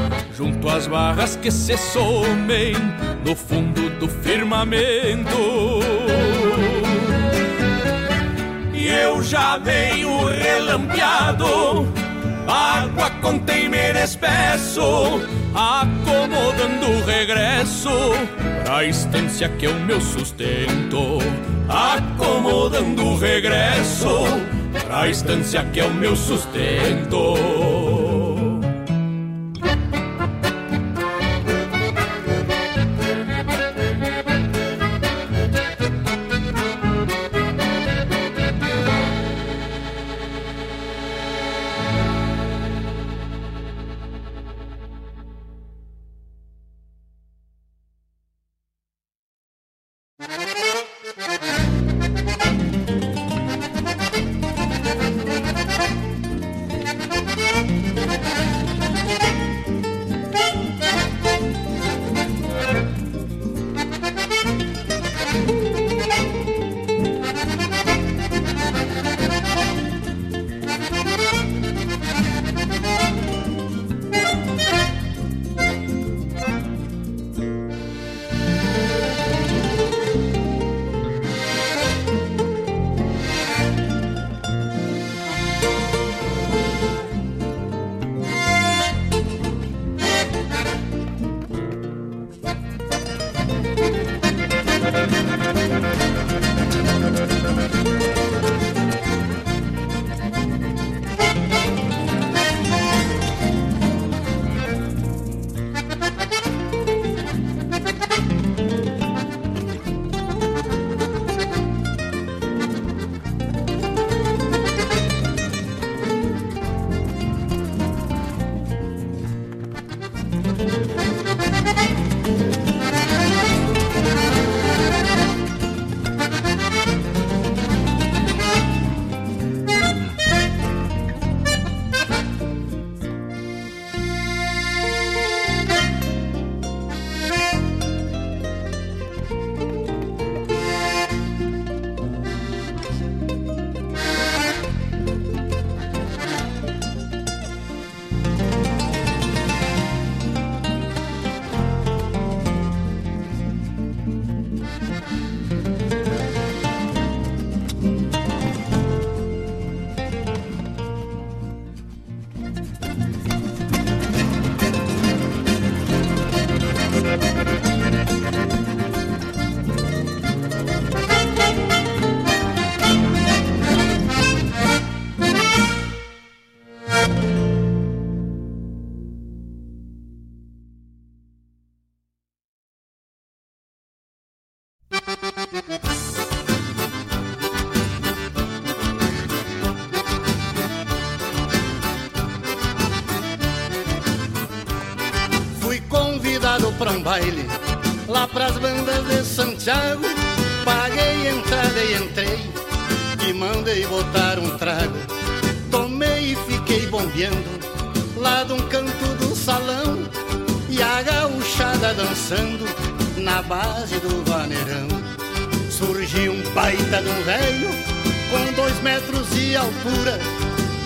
junto às barras que se somem no fundo do firmamento. E eu já venho relampeado, água com temer espesso, acomodando o regresso pra estância que é o meu sustento. Acomodando o regresso pra estância que é o meu sustento. Santiago. Paguei entrada e entrei e mandei botar um trago. Tomei e fiquei bombeando lá de um canto do salão e a gauchada dançando na base do vaneirão. Surgiu um baita de um velho com dois metros de altura.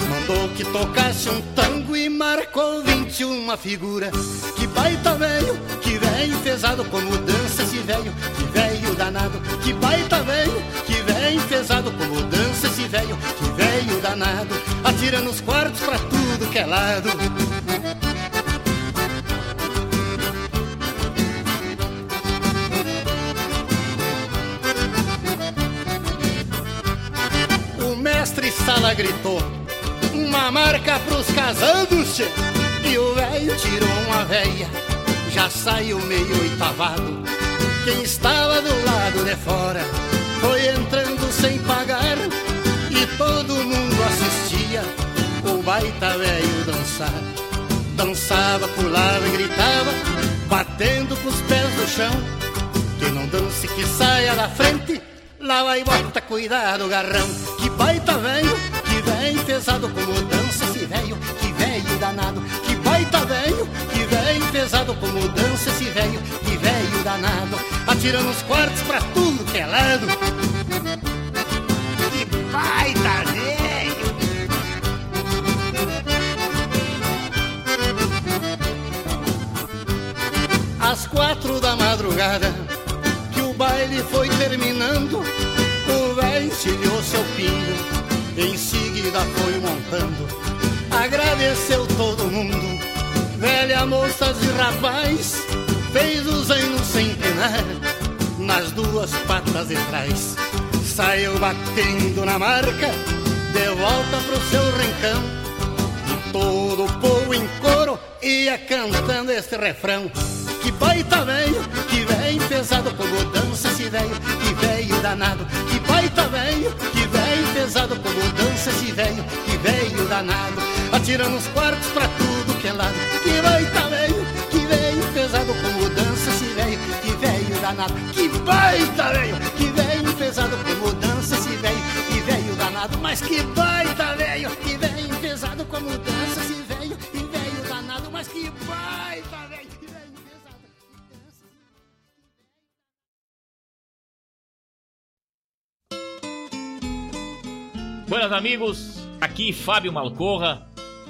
Mandou que tocasse um tango e marcou 21 figura. Que baita velho, velho pesado como dança esse velho, que velho danado. Que baita velho, que velho pesado como dança esse velho, que velho danado. Atira nos quartos pra tudo que é lado. O mestre Sala gritou uma marca pros casados, che. E o velho tirou uma veia, já saiu meio oitavado. Quem estava do lado de fora foi entrando sem pagar e todo mundo assistia o baita velho dançar. Dançava, pulava e gritava, batendo com os pés no chão. Que não dance, que saia da frente, lá vai bota, cuidado, garrão. Que baita velho, que velho pesado como dança esse velho, que velho danado. Que baita velho, pesado como dança esse velho, que velho danado. Atirando os quartos pra tudo que é lado. Que baita velho. Às quatro da madrugada, que o baile foi terminando, o velho encilhou seu pingo, em seguida foi montando. Agradeceu todo mundo, velha, moças e rapaz, fez o zaino sem penar, nas duas patas de trás. Saiu batendo na marca, de volta pro seu rincão. E todo o povo em coro ia cantando este refrão. Que baita velho, que velho pesado como dança esse velho, que velho danado. Que baita velho, que velho pesado como dança esse velho, que velho danado. Atirando os quartos pra que. Que baita velho, que velho pesado como dança esse velho, que velho danado. Que baita velho, que velho pesado como dança esse velho, que velho danado. Mas que baita velho, que velho pesado como dança esse velho, que velho danado. Mas que velho. que velho. Buenas amigos, aqui Fábio Malcorra.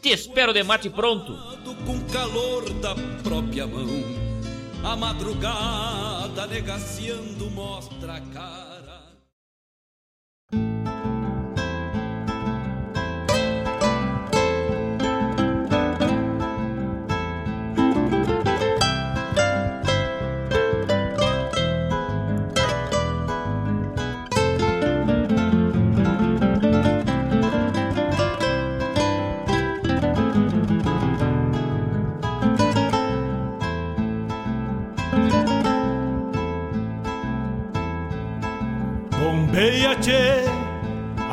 Te espero de mate pronto. com calor da própria mão. A madrugada negaciando mostra a cara.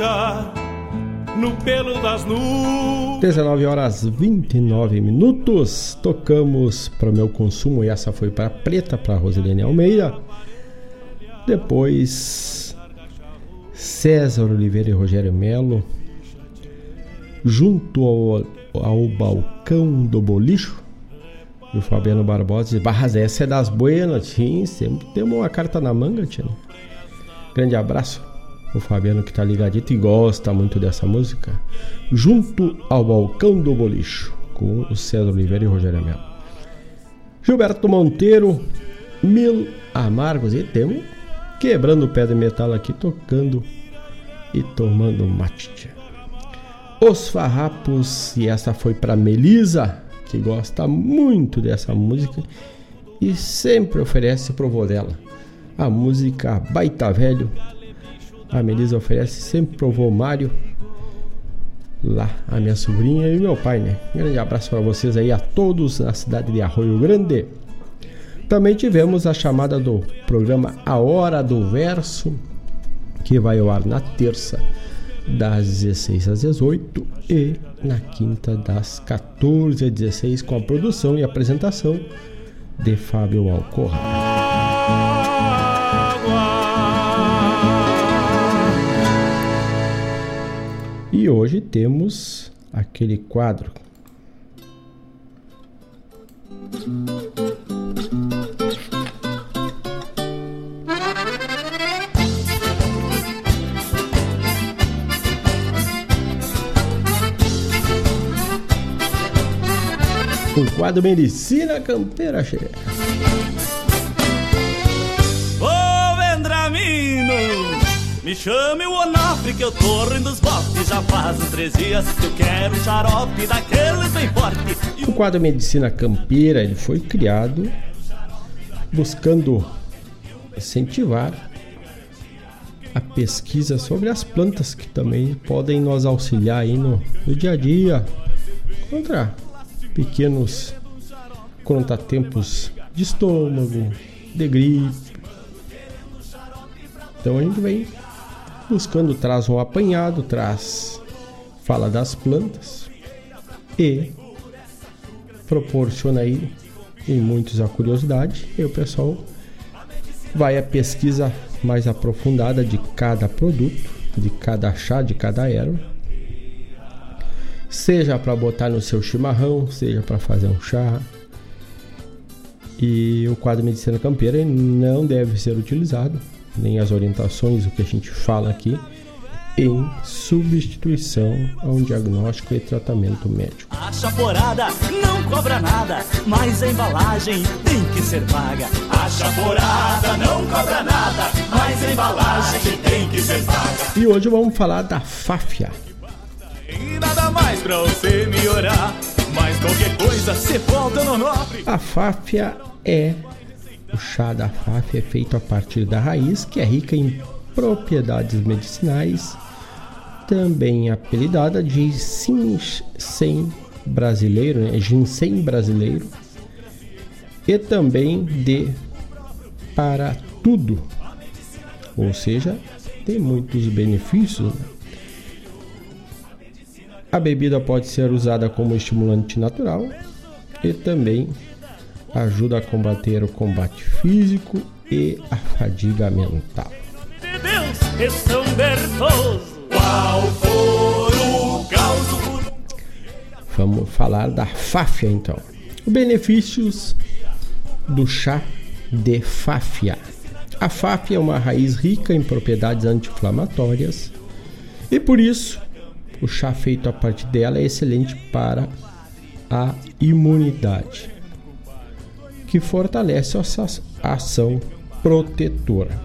ficha no pelo das nuvens. 19 horas 29 minutos. Tocamos para o meu consumo e essa foi para Preta, para Rosilene Almeida. Depois César Oliveira e Rogério Melo. Junto ao, ao balcão do bolicho. E o Fabiano Barbosa diz: Barras, essa é das buenas, sim. Temos uma carta na manga, tia. Grande abraço o Fabiano que tá ligadito e gosta muito dessa música, junto ao balcão do bolicho, com o César Oliveira e o Rogério Melo. Gilberto Monteiro, Mil Amargos, e temos quebrando o pé de metal aqui, tocando e tomando mate. Os Farrapos, e essa foi para Melisa, que gosta muito dessa música e sempre oferece pro vô dela a música Baita Velho a Melisa oferece sempre pro vô Mário. Lá, a minha sobrinha e meu pai, né? Grande abraço para vocês aí, a todos na cidade de Arroio Grande. Também tivemos a chamada do programa A Hora do Verso, que vai ao ar na terça, das 16 às 18 e na quinta, das 14 às 16, com a produção e apresentação de Fábio Alcorra. E hoje temos aquele quadro. O quadro Medicina Campeira chega. Me chame o Onofre que eu tô rindo dos botes Já faz uns três dias que eu quero um xarope daqueles bem forte O quadro Medicina Campeira ele foi criado buscando incentivar a pesquisa sobre as plantas que também podem nos auxiliar aí no, no dia a dia contra pequenos contratempos de estômago, de gripe. Então a gente vem buscando, traz um apanhado, traz fala das plantas e proporciona aí em muitos a curiosidade e o pessoal vai à pesquisa mais aprofundada de cada produto, de cada chá, de cada erva, seja para botar no seu chimarrão, seja para fazer um chá. E o quadro Medicina Campeira não deve ser utilizado, nem as orientações, o que a gente fala aqui, em substituição a um diagnóstico e tratamento médico. A chaporada não cobra nada, mas a embalagem tem que ser paga. A chaporada não cobra nada, mas a embalagem tem que ser paga. E hoje vamos falar da Fáfia. E nada mais pra você melhorar, mas qualquer coisa você volta no nobre. A Fáfia é o chá da Fáfia é feito a partir da raiz, que é rica em propriedades medicinais, também apelidada de ginseng brasileiro, né? ginseng brasileiro, e também de para tudo, ou seja, tem muitos benefícios. Né? A bebida pode ser usada como estimulante natural e também ajuda a combater o combate físico e a fadiga mental. Vamos falar da Fáfia então. Os benefícios do chá de fáfia. A fáfia é uma raiz rica em propriedades anti-inflamatórias e por isso o chá feito a partir dela é excelente para a imunidade, que fortalece a ação protetora.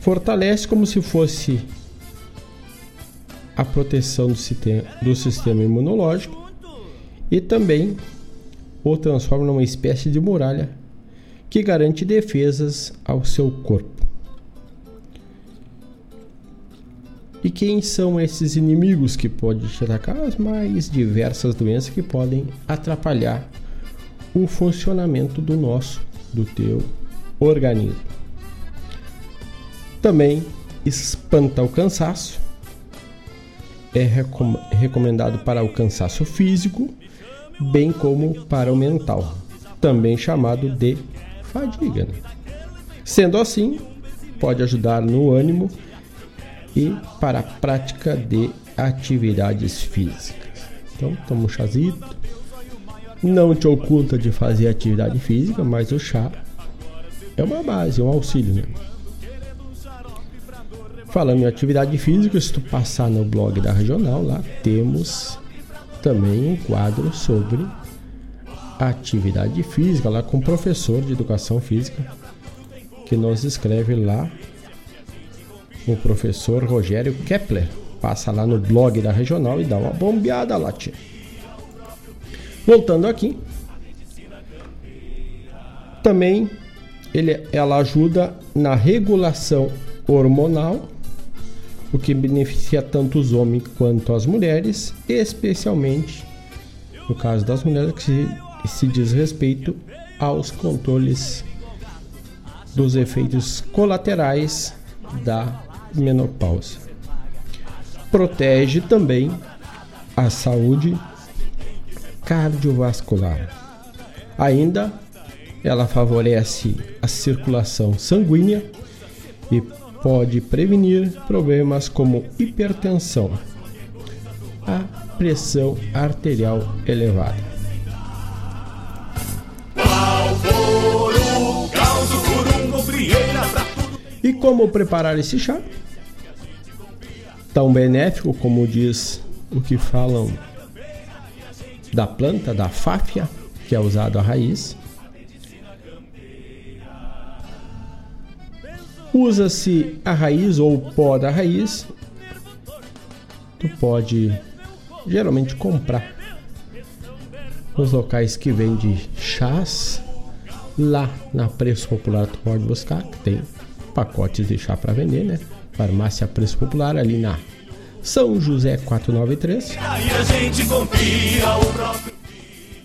Fortalece como se fosse a proteção do sistema, do sistema imunológico e também o transforma numa espécie de muralha que garante defesas ao seu corpo. E quem são esses inimigos que podem te atacar? As mais diversas doenças que podem atrapalhar o funcionamento do nosso, do teu organismo. Também espanta o cansaço. É recom recomendado para o cansaço físico, bem como para o mental, também chamado de fadiga. Né? Sendo assim, pode ajudar no ânimo e para a prática de atividades físicas. Então, toma um chazito. Não te oculta de fazer atividade física, mas o chá é uma base, um auxílio. Né? Falando em atividade física, se tu passar no blog da Regional, lá temos também um quadro sobre atividade física, lá com o professor de educação física, que nos escreve lá, o professor Rogério Kepler. Passa lá no blog da Regional e dá uma bombeada lá, tia. Voltando aqui, também ele, ela ajuda na regulação hormonal, o que beneficia tanto os homens quanto as mulheres, especialmente no caso das mulheres que se, se diz respeito aos controles dos efeitos colaterais da menopausa. Protege também a saúde cardiovascular. Ainda ela favorece a circulação sanguínea e pode prevenir problemas como hipertensão, a pressão arterial elevada. E como preparar esse chá? Tão benéfico como diz o que falam da planta, da fáfia, que é usado a raiz, Usa-se a raiz ou o pó da raiz. Tu pode geralmente comprar nos locais que vende chás. Lá na Preço Popular tu pode buscar, que tem pacotes de chá para vender, né? Farmácia Preço Popular ali na São José 493.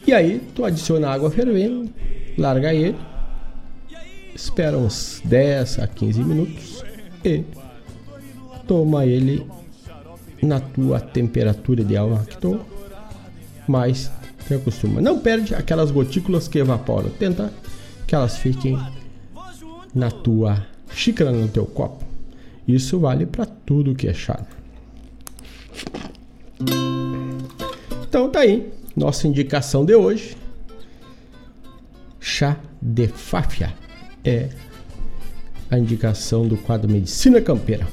E aí tu adiciona água fervendo, larga ele espera uns 10 a 15 minutos e toma ele na tua temperatura ideal que tu mais te acostuma. Não perde aquelas gotículas que evaporam. Tenta que elas fiquem na tua xícara, no teu copo. Isso vale para tudo que é chá. Então tá aí, nossa indicação de hoje. Chá de fáfia é a indicação do quadro Medicina Campeira.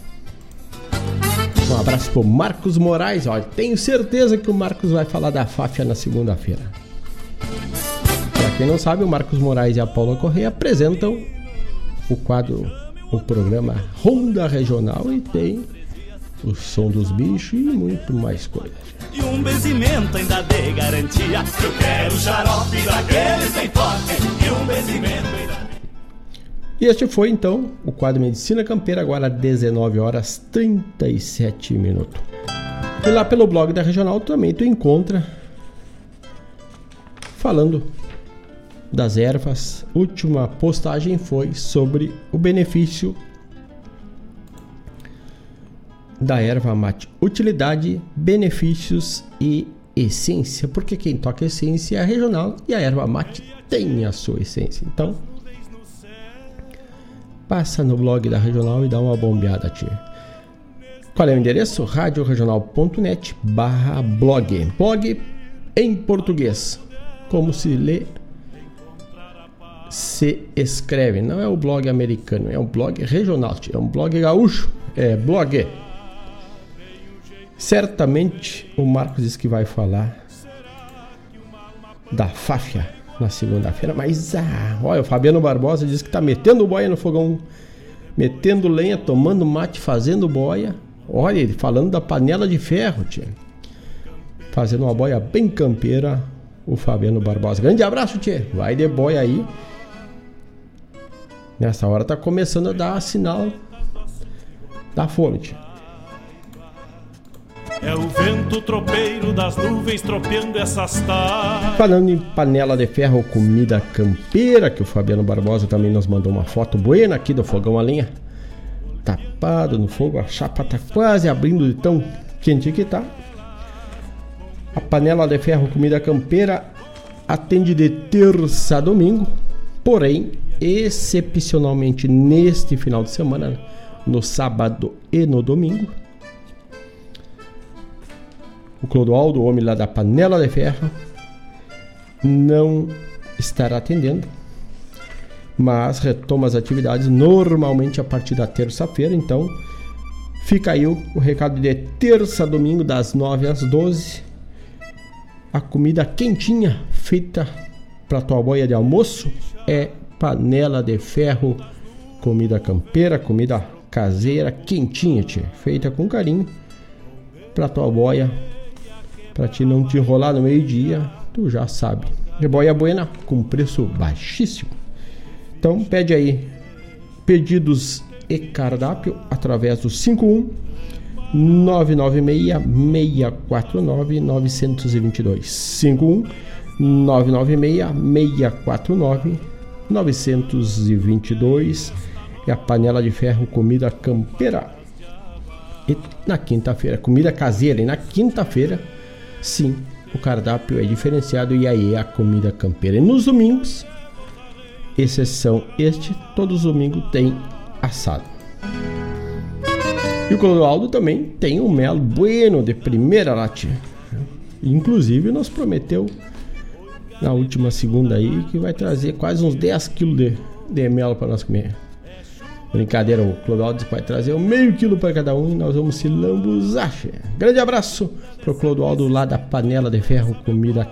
Um abraço pro Marcos Moraes. Olha, tenho certeza que o Marcos vai falar da Fáfia na segunda-feira. Para quem não sabe, o Marcos Moraes e a Paula Correia apresentam o quadro, o programa Ronda Regional e tem o som dos bichos e muito mais coisas. E um benzimento ainda de garantia. Eu quero xarope daqueles bem forte. E um benzimento ainda e este foi então o quadro Medicina Campeira, agora 19 horas 37 minutos. E lá pelo blog da Regional também tu encontra falando das ervas. Última postagem foi sobre o benefício da erva mate. Utilidade, benefícios e essência. Porque quem toca essência é regional e a erva mate tem a sua essência. Então, passa no blog da Regional e dá uma bombeada, tia. Qual é o endereço? radioregional.net barra blog. Blog em português. Como se lê se escreve. Não é o blog americano, é um blog regional, é um blog gaúcho, é blog. Certamente o Marcos diz que vai falar da Fáfia na segunda-feira, mas ah, olha, o Fabiano Barbosa diz que tá metendo boia no fogão, metendo lenha, tomando mate, fazendo boia. Olha, ele falando da panela de ferro, tia. Fazendo uma boia bem campeira, o Fabiano Barbosa. Grande abraço, tia. Vai de boia aí. Nessa hora tá começando a dar sinal da fome, tia. É o vento tropeiro das nuvens tropeando essas tardes. Falando em panela de ferro, comida campeira, que o Fabiano Barbosa também nos mandou uma foto buena aqui do fogão a lenha. Tapado no fogo, a chapa tá quase abrindo de tão quente que tá. A panela de ferro comida campeira atende de terça a domingo, porém, excepcionalmente neste final de semana, no sábado e no domingo, o Clodoaldo, o homem lá da panela de ferro, não estará atendendo, mas retoma as atividades normalmente a partir da terça-feira. Então, fica aí o, o, recado de terça a domingo, das 9 às 12. A comida quentinha feita para tua boia de almoço é panela de ferro, comida campeira, comida caseira, quentinha, tia, feita com carinho para tua boia para te não te enrolar no meio-dia, tu já sabe. Reboia Buena com preço baixíssimo. Então pede aí pedidos e cardápio através do 51 996 649 922 51 996 649 922 é a panela de ferro comida campeira. E na quinta-feira, comida caseira. E na quinta-feira Sim, o cardápio é diferenciado e aí é a comida campeira. E nos domingos, exceção este, todos os domingos tem assado. E o Clodoaldo também tem um mel bueno de primeira latinha. Inclusive, nos prometeu na última segunda aí que vai trazer quase uns 10 quilos de, de mel para nós comer. Brincadeira, o Clodoaldo vai trazer um meio quilo para cada um e nós vamos se lambuzar. Grande abraço pro Clodoaldo lá da Panela de Ferro, comida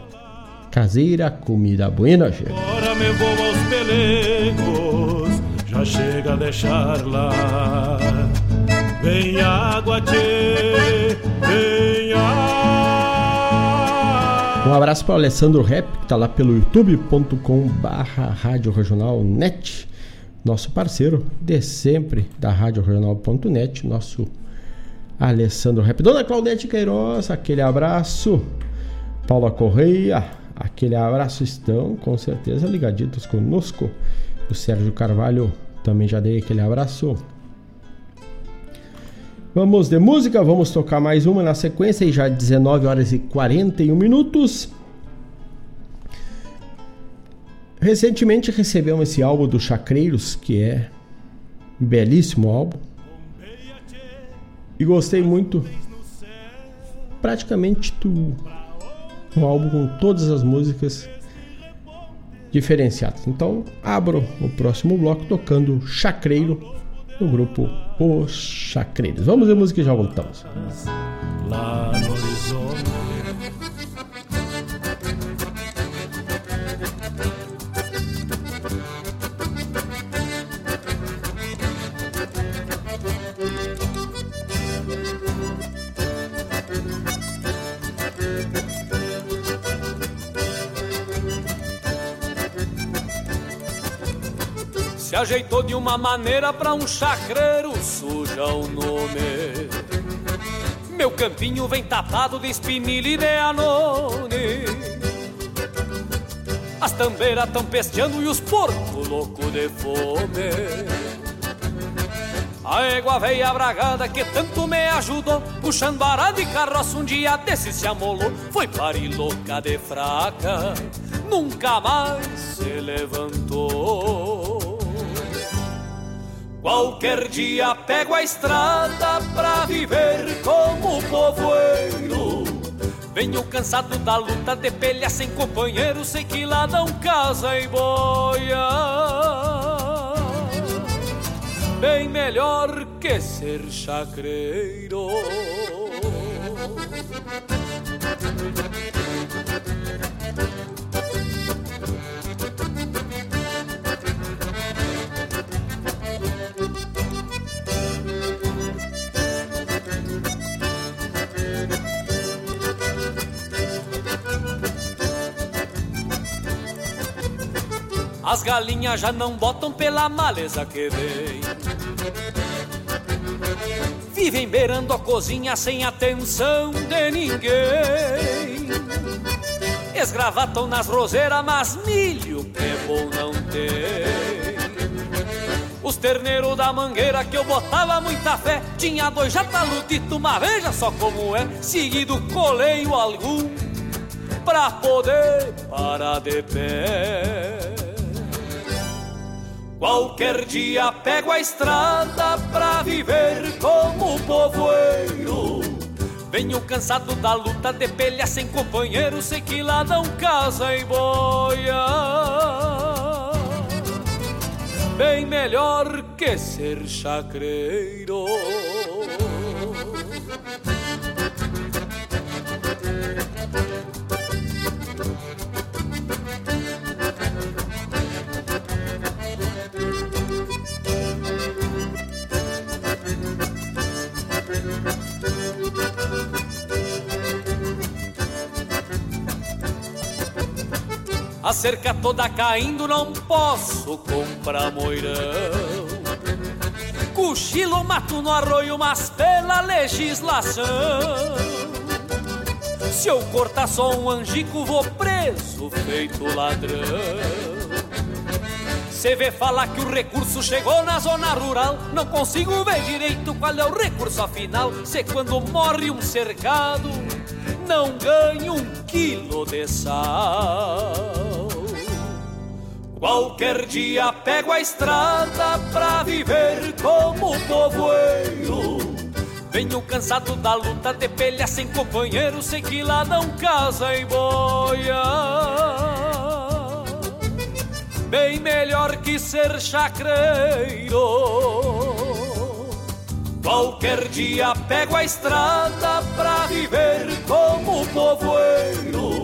caseira, comida buena. Agora me vou aos pelegos, já chega a deixar lá. Vem água, tchê, vem água. Um abraço para o Alessandro Rep, que tá lá pelo youtube.com barra rádio regional net nosso parceiro de sempre da Rádio Regional.net, nosso Alessandro Rap. Dona Claudete Queiroz, aquele abraço. Paula Correia, aquele abraço. Estão com certeza ligaditos conosco. O Sérgio Carvalho também já dei aquele abraço. Vamos de música, vamos tocar mais uma na sequência e já 19 horas e 41 minutos. Recentemente recebemos esse álbum do Chacreiros, que é um belíssimo álbum. E gostei muito. Praticamente tu, um álbum com todas as músicas diferenciadas. Então, abro o próximo bloco tocando Chacreiro do grupo Os Chacreiros. Vamos ver música e já voltamos. Lá no ajeitou de uma maneira pra um chacreiro suja o nome. Meu campinho vem tapado de espinilha e de anone. As tambeiras tão pesteando e os porcos loucos de fome. A égua veia bragada que tanto me ajudou Puxando arado e carroça um dia desse se amolou Foi louca de fraca Nunca mais se levantou Qualquer dia pego a estrada pra viver como povoeiro. Venho cansado da luta de pelha sem companheiro, sei que lá não casa e boia. Bem melhor que ser chacreiro. As galinhas já não botam pela maleza que vem. Vivem beirando a cozinha sem atenção de ninguém. Esgravatam nas roseiras, mas milho que bom não tem. Os terneiros da mangueira que eu botava muita fé Tinha dois jatalutitos, mas veja só como é Seguido coleio algum Pra poder parar de pé Qualquer dia pego a estrada pra viver como povoeiro. Venho cansado da luta de pelha sem companheiro, sei que lá não casa e boia. Bem melhor que ser chacreiro. Cerca toda caindo, não posso comprar moirão. Cochilo mato no arroio, mas pela legislação. Se eu cortar só um angico, vou preso, feito ladrão. Cê vê falar que o recurso chegou na zona rural Não consigo ver direito qual é o recurso afinal Se quando morre um cercado Não ganho um quilo de sal Qualquer dia pego a estrada pra viver como povoeiro. Venho cansado da luta de pelha sem companheiro, sei que lá não casa e boia. Bem melhor que ser chacreiro. Qualquer dia pego a estrada pra viver como povoeiro.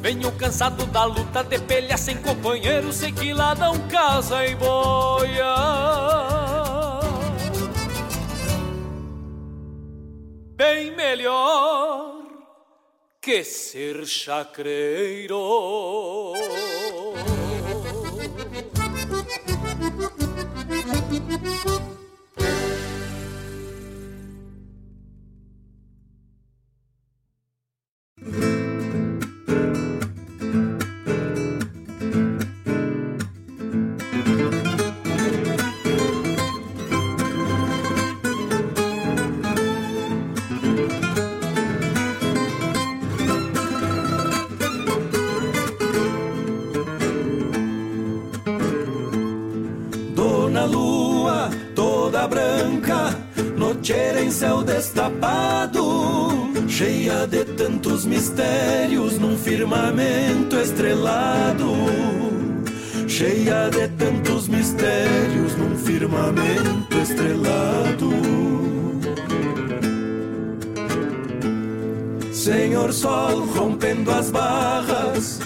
Venho cansado da luta de pelha sem companheiro, sei que lá não casa e boia. Bem melhor que ser chacreiro. mistérios num firmamento estrelado. Cheia de tantos mistérios num firmamento estrelado. Senhor Sol rompendo as barras,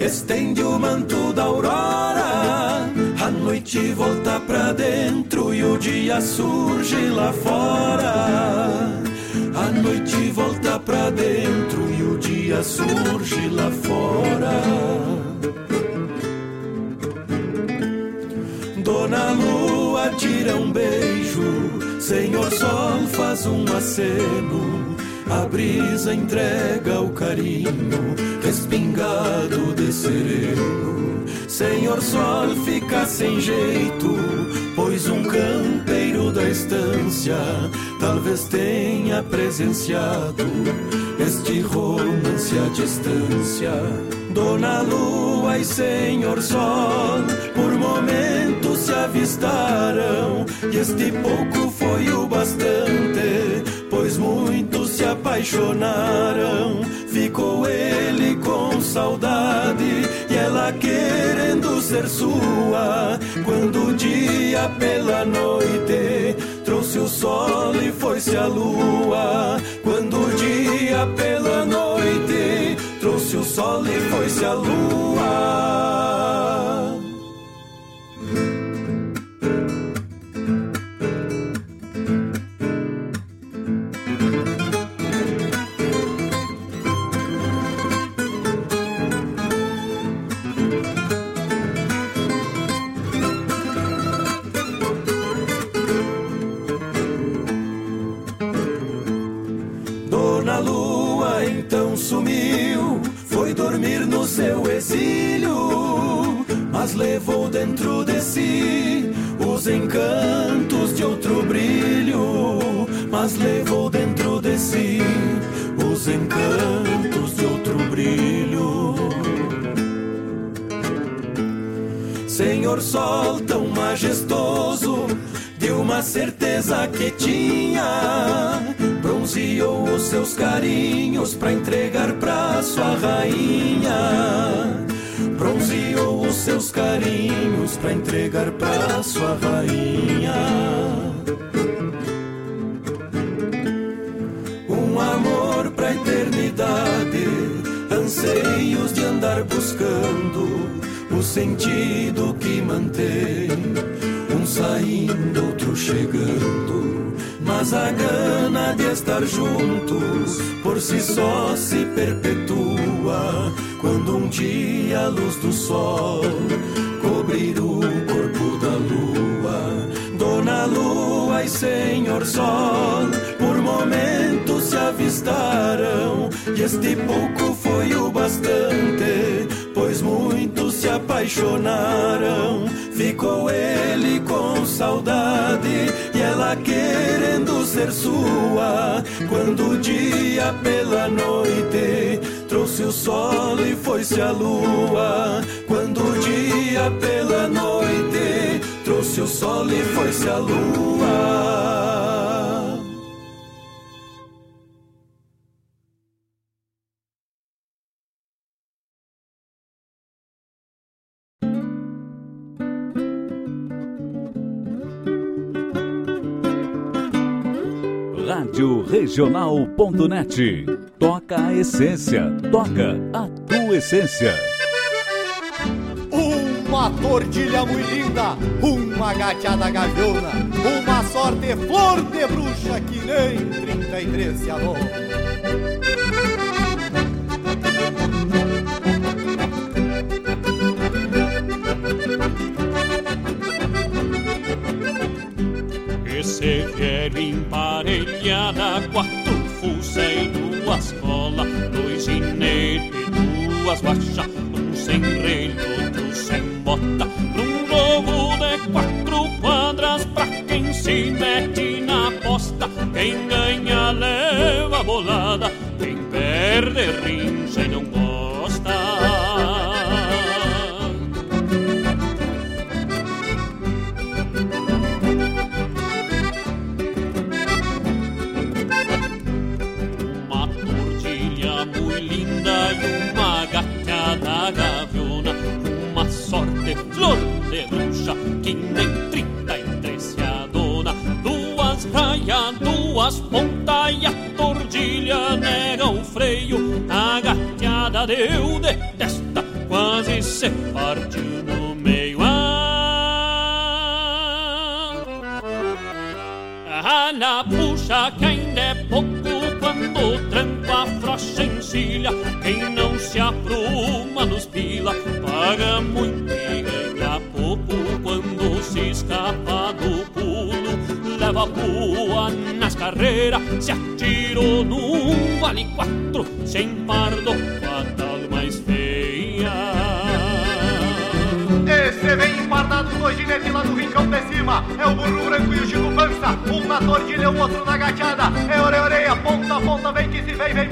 estende o manto da aurora a noite volta pra dentro e o dia surge lá fora. A noite volta pra dentro dia surge lá fora. Dona Lua tira um beijo, Senhor Sol faz um aceno. A brisa entrega o carinho, respingado de sereno. Senhor Sol fica sem jeito, pois um campeiro da estância talvez tenha presenciado este romance à distância. Dona Lua e Senhor Sol, por momentos se avistaram, e este pouco foi o bastante, pois apaixonaram apaixonaram. Ficou ele com saudade e ela querendo ser sua. Quando o dia pela noite trouxe o sol e foi-se a lua. Quando o dia pela noite trouxe o sol e foi-se a lua. Mas levou dentro de si os encantos de outro brilho, mas levou dentro de si os encantos de outro brilho. Senhor Sol tão majestoso, de uma certeza que tinha bronzeou os seus carinhos para entregar pra sua rainha. Bronzeou os seus carinhos para entregar pra sua rainha. Um amor pra eternidade, anseios de andar buscando o sentido que mantém. Um saindo, outro chegando mas a gana de estar juntos por si só se perpetua quando um dia a luz do sol cobrir o corpo da lua. Dona Lua e Senhor Sol, por momentos se avistaram, e este pouco foi o bastante, pois muitos se apaixonaram. Ficou ele com saudade e ela querendo ser sua. Quando o dia pela noite trouxe o sol e foi-se a lua. Quando o dia pela noite trouxe o sol e foi-se a lua. Rádio Regional.net. Toca a essência, toca a tua essência. Uma tordilha muito linda, uma gateada gaviona, uma sorte flor de bruxa que nem 33 se alô. Esse velho emparelhada, quatro fuça e duas cola, dois ginetes, duas baixas, um sem relho, outro sem bota, num jogo de quatro quadras pra quem se mete na posta, quem ganha leva bolada, quem perde rincha e não gosta. Quem não se apruma nos pila, paga muito e ganha pouco quando se escapa do pulo. Leva pua nas carreiras, se atirou num vale quatro, sem pardo, fatal mais feia. Esse vem empardado dois ginetes lá do rincão de cima. É o burro branco e o Chico Pança. Um na tordilha, o outro na gateada. É orelha, orelha, ponta a ponta. Vem que se vem, vem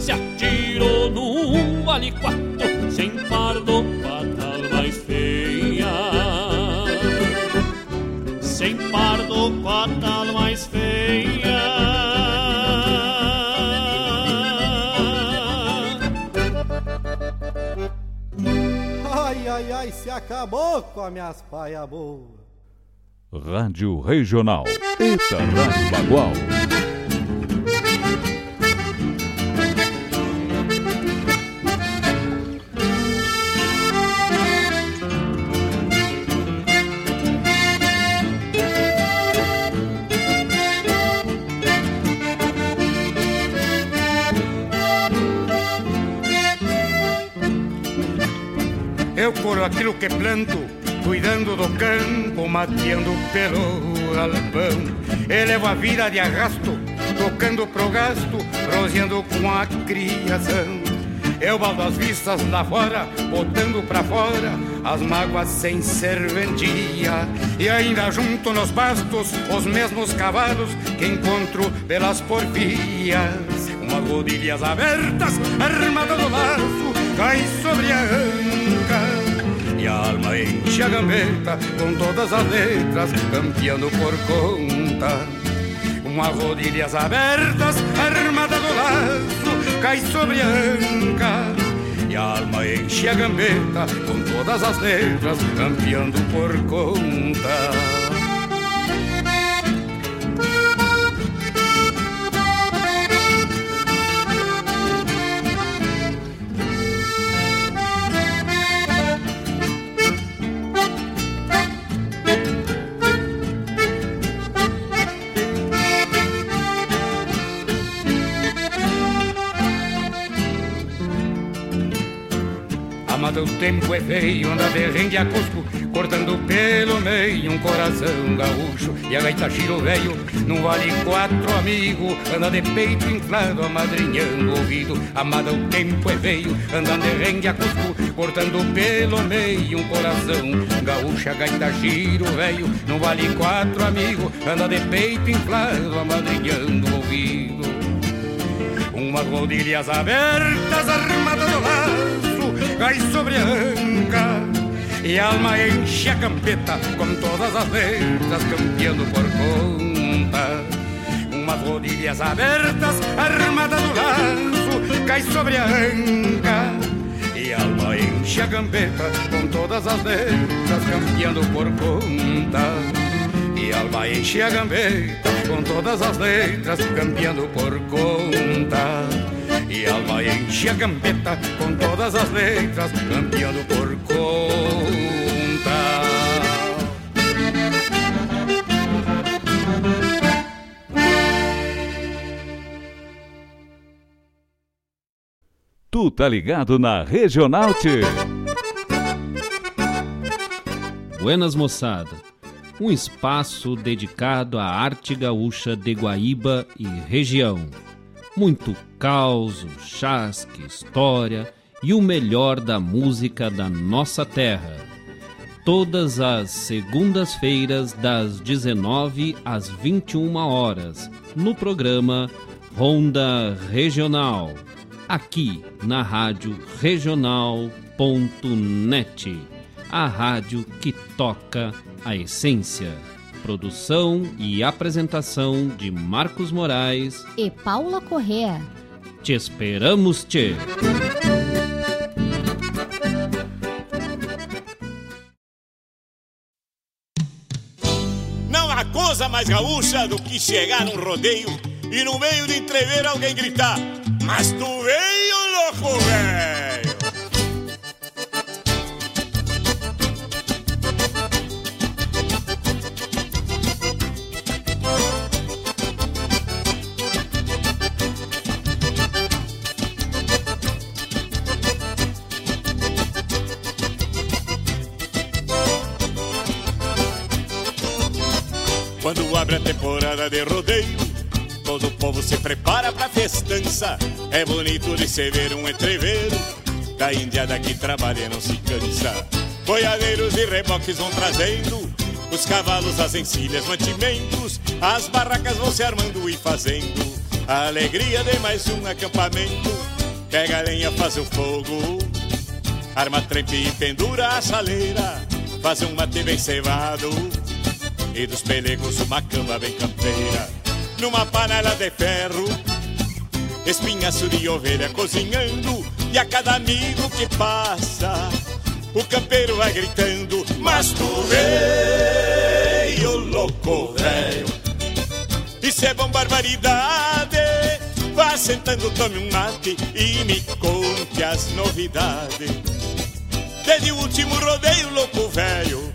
se atirou num vale quatro, sem pardo patal mais feia. Sem pardo patal mais feia. Ai, ai, ai, se acabou com as minhas paia boa. Rádio Regional. Eita, Aquilo que planto, cuidando do campo, mateando pelo galpão. Elevo a vida de arrasto, tocando pro gasto, roseando com a criação. Eu baldo as vistas lá fora, botando pra fora as mágoas sem serventia. E ainda junto nos bastos os mesmos cavalos que encontro pelas porfias. Umas rodilhas abertas, armada do laço, cai sobre a. E a alma enche a gambeta com todas as letras, campeando por conta. Umas rodilhas abertas, armada do laço, cai sobre a anca. E a alma enche a gambeta com todas as letras, campeando por conta. Amado, o tempo é feio, anda de a cusco, cortando pelo meio um coração gaúcho. E a gaita chiro velho, não vale quatro amigo, anda de peito inflado, amadrinhando o ouvido. Amada, o tempo é feio, anda de a cusco, cortando pelo meio um coração gaúcho. A gaita chiro velho, não vale quatro amigo, anda de peito inflado, amadrinhando o ouvido. Umas rodilhas abertas, armadas do laço, cai sobre a anca E a alma enche a campeta com todas as letras campeando por conta Umas rodilhas abertas, armadas do laço, cai sobre a anca E a alma enche a campeta com todas as letras campeando por conta e alma enche a gambeta com todas as letras, campeando por conta. E alma enche a gambeta com todas as letras, campeando por conta. Tu tá ligado na Regional T. Buenas moçada um espaço dedicado à arte gaúcha de Guaíba e região. Muito causo, chasque, história e o melhor da música da nossa terra. Todas as segundas-feiras, das 19 às 21 horas, no programa Ronda Regional, aqui na Rádio Regional.net, a rádio que toca a Essência. Produção e apresentação de Marcos Moraes e Paula Correa. Te esperamos, Tchê! Não há coisa mais gaúcha do que chegar num rodeio e no meio de entrever alguém gritar: Mas tu veio, louco velho! De rodeio. Todo o povo se prepara pra festança. É bonito de se ver um entreveiro. Da indiada que trabalha não se cansa. Boiadeiros e reboques vão trazendo. Os cavalos, as encilhas, mantimentos. As barracas vão se armando e fazendo. A alegria de mais um acampamento. Pega a lenha, faz o fogo. Arma trempe e pendura a chaleira. Faz um mate bem cevado. E dos pelegos uma cama bem campeira. Numa panela de ferro. Espinhaço de ovelha cozinhando. E a cada amigo que passa, o campeiro vai gritando: Mas tu veio, louco velho. Isso é bom barbaridade. Vá sentando, tome um mate e me conte as novidades. Desde o último rodeio, louco velho,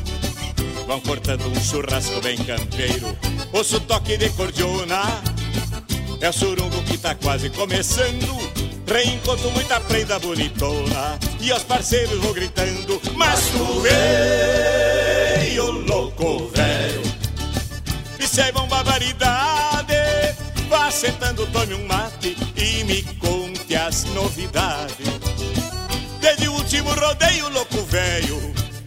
vão cortando um churrasco bem campeiro. Ouço toque de cordiona, é o surungo que tá quase começando. Reencontro muita prenda bonitona e aos parceiros vou gritando: Mas tu veio, louco velho. Isso é barbaridade. Vá sentando, tome um mate e me conte as novidades. Desde o último rodeio, louco velho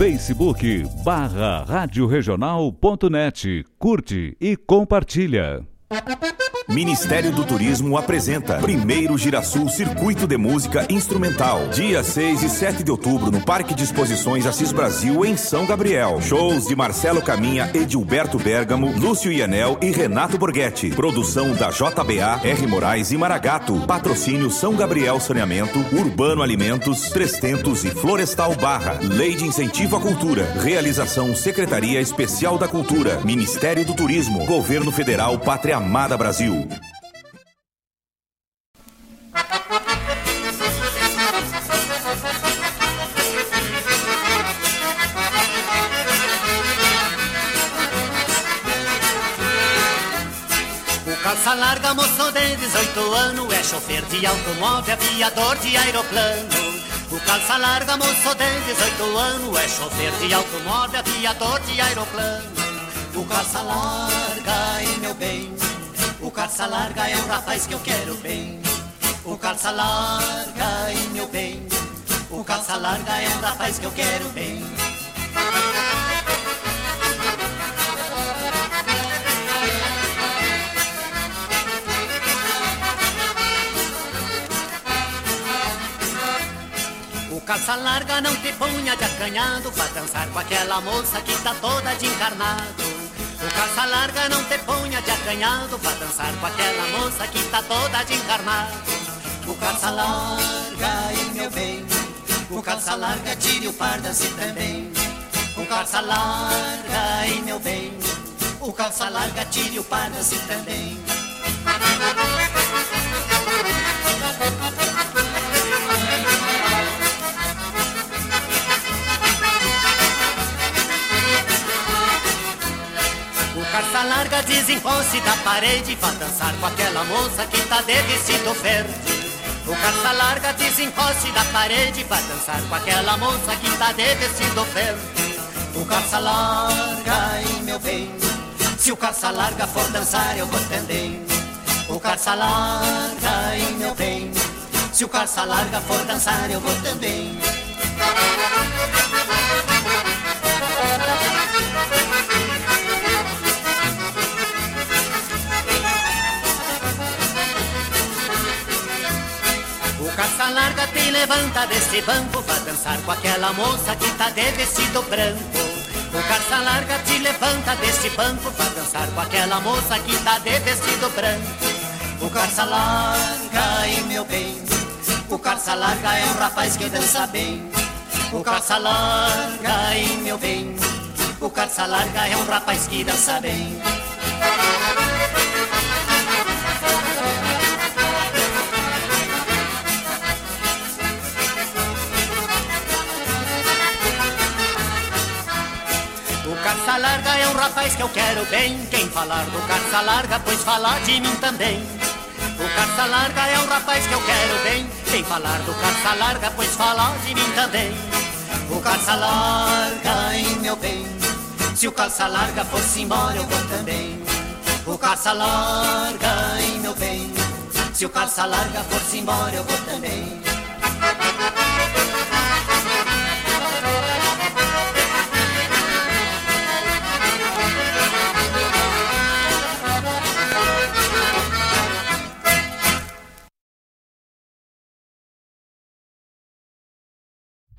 Facebook barra Rádio Regional.net. Curte e compartilha. Ministério do Turismo apresenta Primeiro Girasul Circuito de Música Instrumental. Dia 6 e 7 de outubro no Parque de Exposições Assis Brasil, em São Gabriel. Shows de Marcelo Caminha, Edilberto Bergamo, Lúcio Ianel e Renato Borghetti. Produção da JBA, R. Moraes e Maragato. Patrocínio São Gabriel Saneamento, Urbano Alimentos, Trestentos e Florestal Barra. Lei de Incentivo à Cultura. Realização Secretaria Especial da Cultura. Ministério do Turismo. Governo Federal Pátria Amada Brasil. Calça larga, moço de 18 anos, é chofer de automóvel, aviador de aeroplano. O calça larga, moço de 18 anos, é chofer de automóvel, aviador de aeroplano. O calça larga, e meu bem, o calça larga é um rapaz que eu quero bem. O calça larga, e meu bem, o calça larga é um rapaz que eu quero bem. O calça larga não te punha de acanhado Pra dançar com aquela moça que tá toda de encarnado O calça larga não te punha de acanhado Pra dançar com aquela moça que tá toda de encarnado. O calça larga, e meu bem. O calça larga tire o par dance também. O calça larga, e meu bem. O calça larga tire o par dance também carça larga desencoste da parede Pra dançar com aquela moça que tá de vestido verde. O carça larga desencoste da parede Pra dançar com aquela moça que tá de vestido verde. O carça larga, e meu bem? Se o carça larga for dançar eu vou também. O carça larga, e meu bem? Se o carça larga for dançar eu vou também Calça larga te levanta desse banco Pra dançar com aquela moça que tá de vestido branco. O calça larga te levanta desse banco Pra dançar com aquela moça que tá de vestido branco. O calça larga, e meu bem O calça larga é um rapaz que dança bem. O calça larga, e meu bem O calça larga é um rapaz que dança bem Carça larga é um rapaz que eu quero bem. Quem falar do carça larga, pois falar de mim também. O carça larga é um rapaz que eu quero bem. Quem falar do carça larga, pois falar de mim também. O carça larga, hein, meu bem. Se o calça larga fosse embora, eu vou também. O calça larga, hein, meu bem. Se o calça larga fosse embora, eu vou também.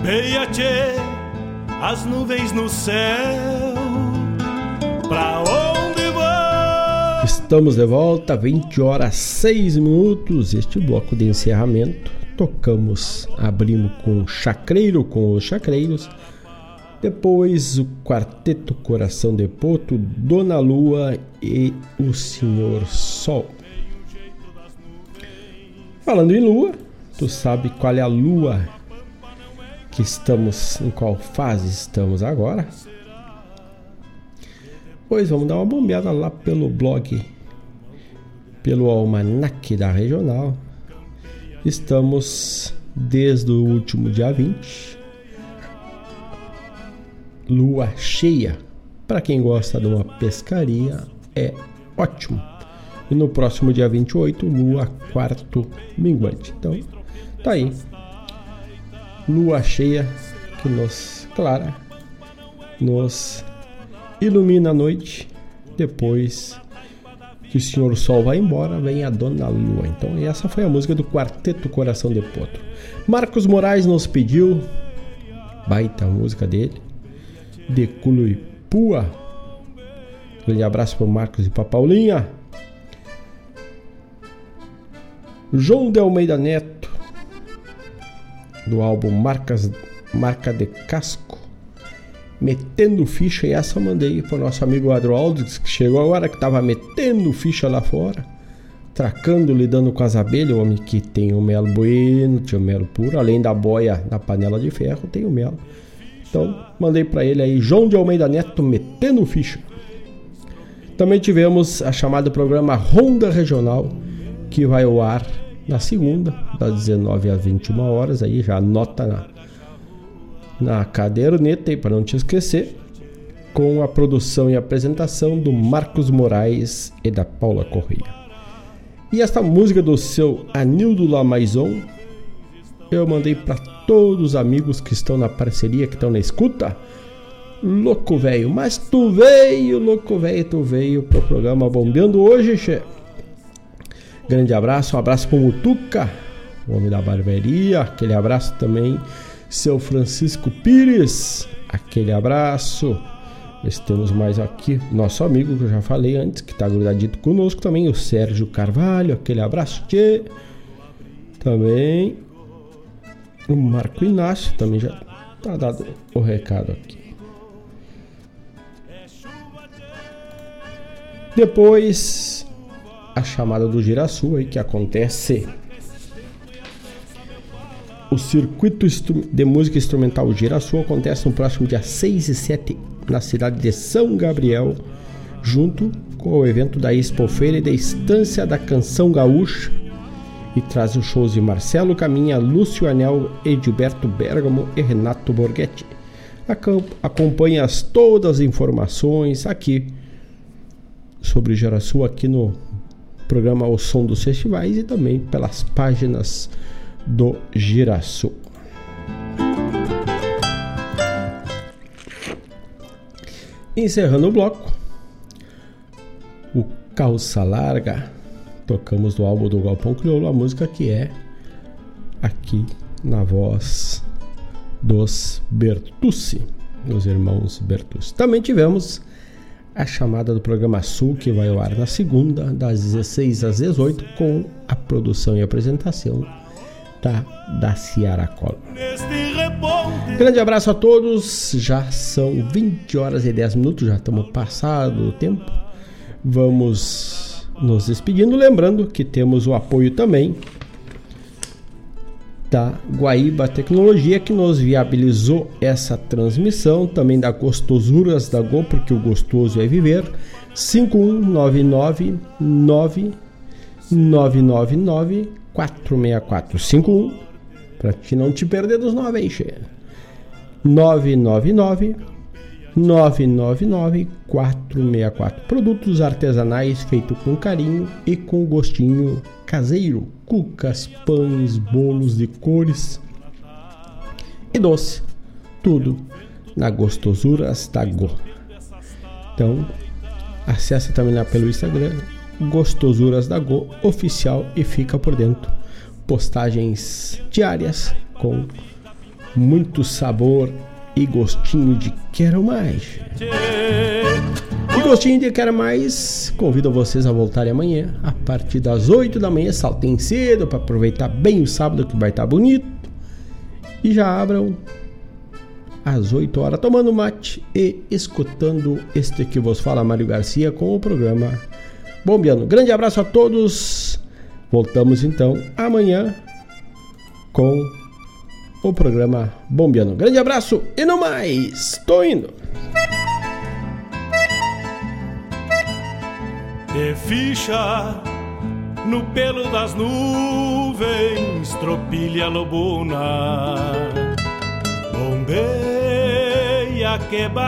Bombeia, tchê, as nuvens no céu. Pra onde vão? Estamos de volta, 20 horas 6 minutos. Este bloco de encerramento. Tocamos, abrimos com Chacreiro, com os Chacreiros. Depois o Quarteto Coração de Poto, Dona Lua e o Senhor Sol. Falando em lua, tu sabe qual é a lua que estamos, em qual fase estamos agora? Pois vamos dar uma bombeada lá pelo blog, pelo almanac da regional. Estamos desde o último dia 20, lua cheia. Para quem gosta de uma pescaria, é ótimo. E no próximo dia 28, lua quarto minguante. Então, tá aí. Lua cheia que nos clara, nos ilumina a noite. Depois que o Senhor Sol vai embora, vem a Dona Lua. Então, essa foi a música do Quarteto Coração de Potro. Marcos Moraes nos pediu, baita música dele, de Culuipua. Grande abraço para Marcos e para Paulinha. João de Almeida Neto, do álbum Marcas, Marca de Casco, metendo ficha, e essa eu mandei para o nosso amigo Adroaldo, que chegou agora, que estava metendo ficha lá fora, tracando, lidando com as abelhas, o homem que tem o mel bueno, tinha o mel puro, além da boia na panela de ferro, tem o mel. Então, mandei para ele aí, João de Almeida Neto, metendo ficha. Também tivemos a chamada programa Ronda Regional, que vai ao ar na segunda, das 19 às 21 horas. Aí já anota na, na caderneta aí para não te esquecer. Com a produção e apresentação do Marcos Moraes e da Paula Correia. E esta música do seu Anildo Lamaison eu mandei para todos os amigos que estão na parceria, que estão na escuta. Louco velho, mas tu veio, louco velho, tu veio pro programa Bombeando hoje, che. Grande abraço, um abraço pro Mutuca, o homem da barbearia, aquele abraço também, seu Francisco Pires, aquele abraço. Nós temos mais aqui nosso amigo que eu já falei antes, que está grudadito conosco também, o Sérgio Carvalho, aquele abraço, tchê. Também o Marco Inácio, também já tá dado o recado aqui. Depois a chamada do Giraçu aí que acontece. O circuito de música instrumental Giraçu acontece no próximo dia 6 e 7 na cidade de São Gabriel, junto com o evento da Expo Feira e da Estância da Canção Gaúcha, e traz os shows de Marcelo Caminha, Lúcio Anel, Edilberto Bergamo e Renato Borghetti. Acompanhe as todas as informações aqui sobre Geraçu aqui no programa O Som dos Festivais e também pelas páginas do Giraçu. Encerrando o bloco, o Calça Larga, tocamos do álbum do Galpão Crioulo a música que é aqui na voz dos Bertucci, os irmãos Bertucci. Também tivemos a chamada do programa Sul, que vai ao ar na segunda, das 16 às 18, com a produção e apresentação da, da Ciara Cola. Grande abraço a todos, já são 20 horas e 10 minutos, já estamos passado o tempo. Vamos nos despedindo, lembrando que temos o apoio também da Guaíba Tecnologia que nos viabilizou essa transmissão, também da Gostosuras da Go, porque o gostoso é viver. 5199 999 464 51 para te não te perder dos 9 aí, cheia. 999 999 464 Produtos artesanais feitos com carinho e com gostinho caseiro, cucas, pães, bolos de cores e doce. Tudo na Gostosuras da Go. Então, acesse também lá pelo Instagram Gostosuras da Go oficial e fica por dentro. Postagens diárias com muito sabor e gostinho de quero mais. E gostinho de quero mais, convido vocês a voltarem amanhã, a partir das 8 da manhã, saltem cedo para aproveitar bem o sábado que vai estar tá bonito. E já abram às 8 horas tomando mate e escutando este que vos fala Mário Garcia com o programa Bombeando. Grande abraço a todos. Voltamos então amanhã com o programa Bombeando. Grande abraço e no mais, tô indo. De ficha no pelo das nuvens, tropilha lobuna, bombeia que barra